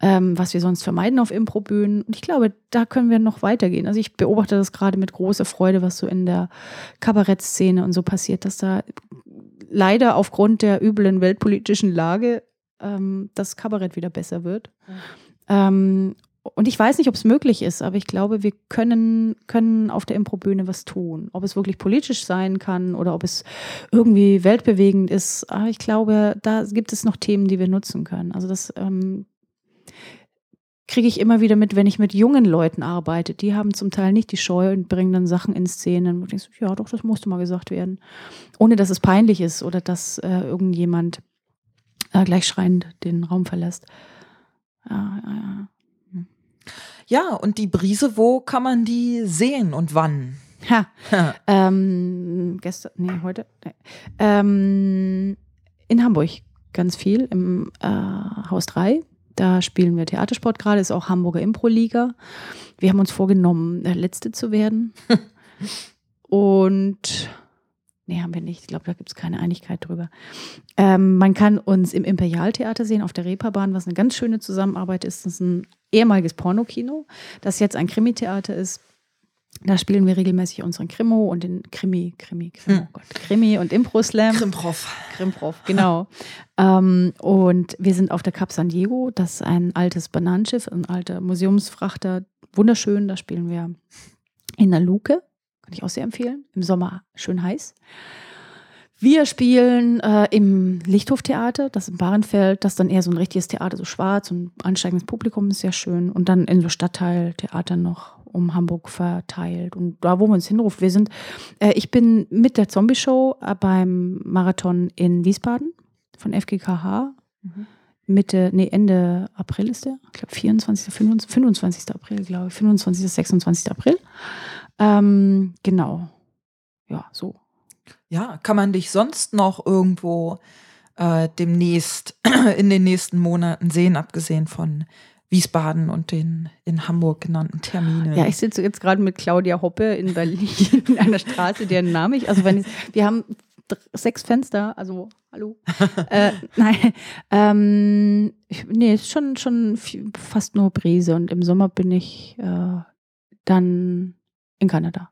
ähm, was wir sonst vermeiden auf Improbühnen. Und ich glaube, da können wir noch weitergehen. Also ich beobachte das gerade mit großer Freude, was so in der Kabarettszene und so passiert, dass da leider aufgrund der üblen weltpolitischen Lage ähm, das Kabarett wieder besser wird. Ähm, und ich weiß nicht, ob es möglich ist, aber ich glaube, wir können, können auf der Improbühne was tun. Ob es wirklich politisch sein kann oder ob es irgendwie weltbewegend ist. Aber ich glaube, da gibt es noch Themen, die wir nutzen können. Also das ähm, kriege ich immer wieder mit, wenn ich mit jungen Leuten arbeite. Die haben zum Teil nicht die Scheu und bringen dann Sachen in Szenen. Wo du denkst, ja, doch, das musste mal gesagt werden. Ohne dass es peinlich ist oder dass äh, irgendjemand äh, gleich schreiend den Raum verlässt. Ja, ja, ja. Ja, und die Brise, wo kann man die sehen und wann? Ha. Ähm, gestern, nee, heute. Nee. Ähm, in Hamburg ganz viel, im äh, Haus 3. Da spielen wir Theatersport gerade, ist auch Hamburger Impro-Liga. Wir haben uns vorgenommen, der Letzte zu werden. Und nee, haben wir nicht. Ich glaube, da gibt es keine Einigkeit drüber. Ähm, man kann uns im Imperialtheater sehen, auf der Reeperbahn, was eine ganz schöne Zusammenarbeit ist. Das ist ein ehemaliges Pornokino, das jetzt ein Krimi-Theater ist. Da spielen wir regelmäßig unseren Krimo und den Krimi, Krimi, Krimi, Hm. oh Gott, Krimi und Impro-Slam. Krimprof. Krimprof, genau. ähm, und wir sind auf der Cap San Diego, das ist ein altes Bananenschiff, ein alter Museumsfrachter, wunderschön, da spielen wir in der Luke, kann ich auch sehr empfehlen, im Sommer schön heiß. Wir spielen äh, im Lichthoftheater, das in Bahrenfeld, das ist dann eher so ein richtiges Theater, so schwarz und ansteigendes Publikum ist sehr schön. Und dann in so Stadtteiltheater noch um Hamburg verteilt. Und da, wo man uns hinruft, wir sind, äh, ich bin mit der Zombie-Show äh, beim Marathon in Wiesbaden von FGKH. Mhm. Mitte, nee, Ende April ist der. Ich glaube 24., 25, 25. April, glaube ich. 25., 26. April. Ähm, genau. Ja, so. Ja, kann man dich sonst noch irgendwo äh, demnächst in den nächsten Monaten sehen, abgesehen von Wiesbaden und den in Hamburg genannten Terminen? Ja, ich sitze jetzt gerade mit Claudia Hoppe in Berlin in einer Straße, deren Name ich, also wenn ich, wir haben sechs Fenster, also hallo. äh, nein, ähm, ich, nee, ist schon, schon fast nur Brise und im Sommer bin ich äh, dann in Kanada.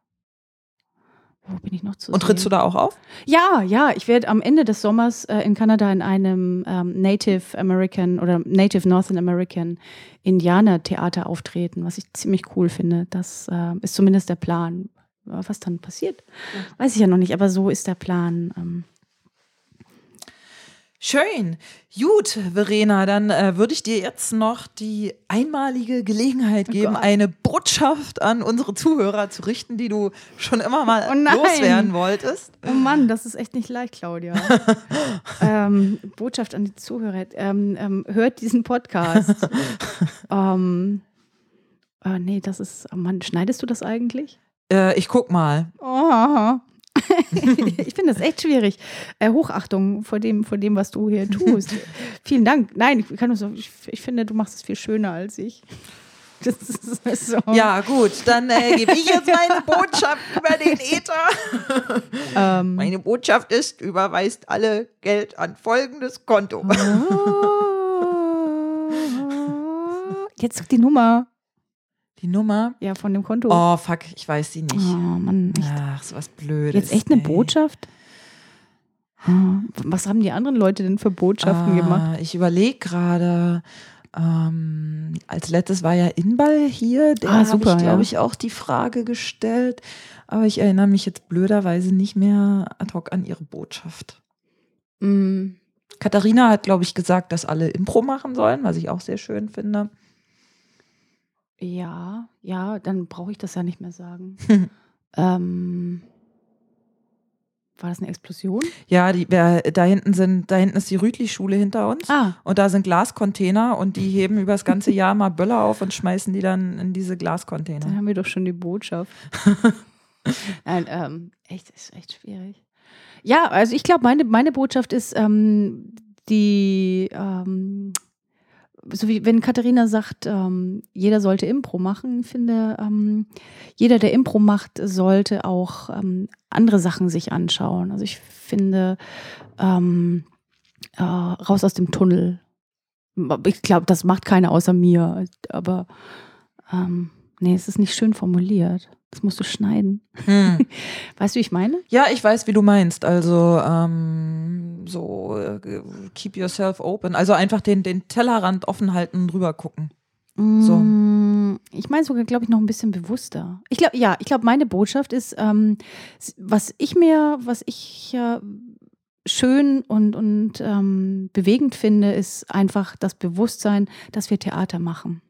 Wo bin ich noch zu und trittst du da auch auf? Ja, ja, ich werde am Ende des Sommers äh, in Kanada in einem ähm, Native American oder Native Northern American Indianer Theater auftreten, was ich ziemlich cool finde. Das äh, ist zumindest der Plan. Was dann passiert, weiß ich ja noch nicht, aber so ist der Plan. Ähm, Schön. Gut, Verena, dann äh, würde ich dir jetzt noch die einmalige Gelegenheit geben, Gott. eine Botschaft an unsere Zuhörer zu richten, die du schon immer mal Oh loswerden wolltest. Oh Mann, das ist echt nicht leicht, Claudia. ähm, Botschaft an die Zuhörer. Ähm, ähm, hört diesen Podcast. ähm, äh, nee, das ist. Oh Mann, schneidest du das eigentlich? Äh, ich guck mal. Oh. ich finde das echt schwierig. Äh, Hochachtung vor dem, vor dem, was du hier tust. Vielen Dank. Nein, ich, kann nur so, ich, ich finde, du machst es viel schöner als ich. So. Ja, gut, dann äh, gebe ich jetzt meine Botschaft über den Ether. Ähm, Meine Botschaft ist, überweist alle Geld an folgendes Konto. Jetzt die Nummer. Die Nummer? Ja, von dem Konto. Oh, fuck, ich weiß sie Oh, nicht. Mann. Echt. Ach, so was Blödes. Jetzt echt eine ey. Botschaft? Was haben die anderen Leute denn für Botschaften gemacht? Ah, Ich überlege gerade. Ähm, als letztes war ja Inball hier. Der Ah, habe super, ich, glaube ja. ich, auch die Frage gestellt. Aber ich erinnere mich jetzt blöderweise nicht mehr ad hoc an ihre Botschaft. Mm, Katharina hat, glaube ich, gesagt, dass alle Impro machen sollen, was ich auch sehr schön finde. Ja, ja, dann brauche ich das ja nicht mehr sagen. ähm, war das eine Explosion? Ja, die, wer, da hinten sind, da hinten ist die Rütli-Schule hinter uns. Ah, Und da sind Glascontainer und die heben über das ganze Jahr mal Böller auf und schmeißen die dann in diese dann Glascontainer. haben wir doch schon die Botschaft. Nein, ähm, echt, ist echt schwierig. Ja, also ich glaube, meine, meine Botschaft ist, ähm, die, ähm, so wie wenn Katharina sagt, ähm, jeder sollte Impro machen, finde, ähm, jeder, der Impro macht, sollte auch ähm, andere Sachen sich anschauen. Also ich finde, ähm, äh, raus aus dem Tunnel. Ich glaube, das macht keiner außer mir, aber ähm, nee, es ist nicht schön formuliert. Das musst du schneiden. Hm. Weißt du, wie ich meine? Ja, ich weiß, wie du meinst. Also ähm, so äh, keep yourself open. Also einfach den, den Tellerrand offen halten und rüber gucken. So. Mm, Ich meine sogar, glaube ich, noch ein bisschen bewusster. Ich glaube, ja, ich glaube, meine Botschaft ist, ähm, was ich mir, was ich äh, schön und, und ähm, bewegend finde, ist einfach das Bewusstsein, dass wir Theater machen.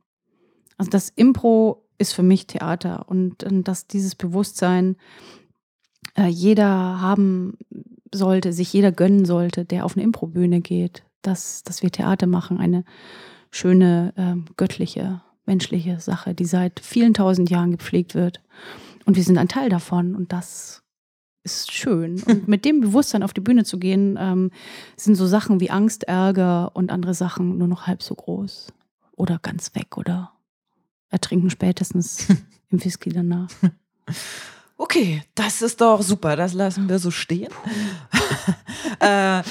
Also das Impro ist für mich Theater und, und dass dieses Bewusstsein äh, jeder haben sollte, sich jeder gönnen sollte, der auf eine Improbühne geht, dass, dass wir Theater machen, eine schöne, ähm, göttliche, menschliche Sache, die seit vielen tausend Jahren gepflegt wird. Und wir sind ein Teil davon und das ist schön. Und mit dem Bewusstsein auf die Bühne zu gehen, ähm, sind so Sachen wie Angst, Ärger und andere Sachen nur noch halb so groß. Oder ganz weg oder ertrinken spätestens im Whisky danach. Okay, das ist doch super. Das lassen wir so stehen. äh,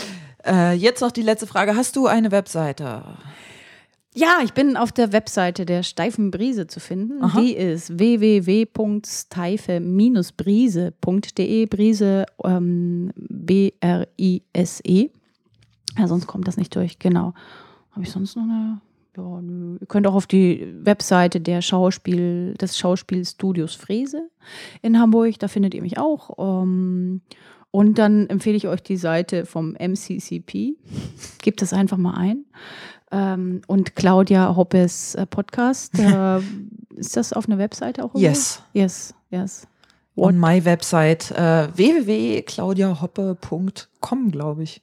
äh, jetzt noch die letzte Frage. Hast du eine Webseite? Ja, ich bin auf der Webseite der Steifen Brise zu finden. Aha. Die ist www.steife-brise.de. Brise, ähm, B-R-I-S-E. Ja, sonst kommt das nicht durch. Genau. Habe ich sonst noch eine? Ja, nö. Ihr könnt auch auf die Webseite der Schauspiel, des Schauspielstudios Frese in Hamburg. Da findet ihr mich auch. Ähm, und dann empfehle ich euch die Seite vom MCCP. Gebt das einfach mal ein. Ähm, und Claudia Hoppes äh, Podcast. Äh, ist das auf einer Webseite auch? Yes. Yes, yes. On my Website äh, www.claudiahoppe.com, glaube ich.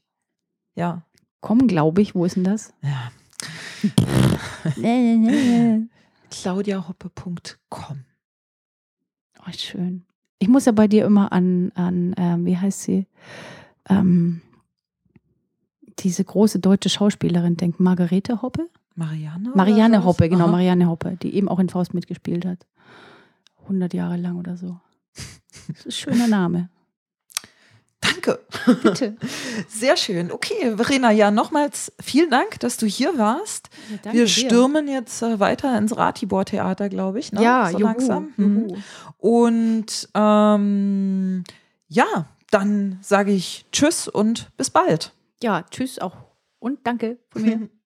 Ja. Komm, glaube ich. Wo ist denn das? ja. claudiahoppe.com. Oh, schön. Ich muss ja bei dir immer an, an ähm, wie heißt sie? Ähm, diese große deutsche Schauspielerin denken. Margarete Hoppe? Marianne? Marianne? Hoppe, genau, Aha. Marianne Hoppe, die eben auch in Faust mitgespielt hat. 100 Jahre lang oder so. Das ist ein schöner Name. Danke. Bitte. Sehr schön. Okay, Verena, ja, nochmals vielen Dank, dass du hier warst. Ja, Wir dir. stürmen jetzt äh, weiter ins Ratibor-Theater, glaube ich. Ne? Ja, so juhu, langsam. Mhm. juhu. Und ähm, ja, dann sage ich Tschüss und bis bald. Ja, tschüss auch. Und danke von mir.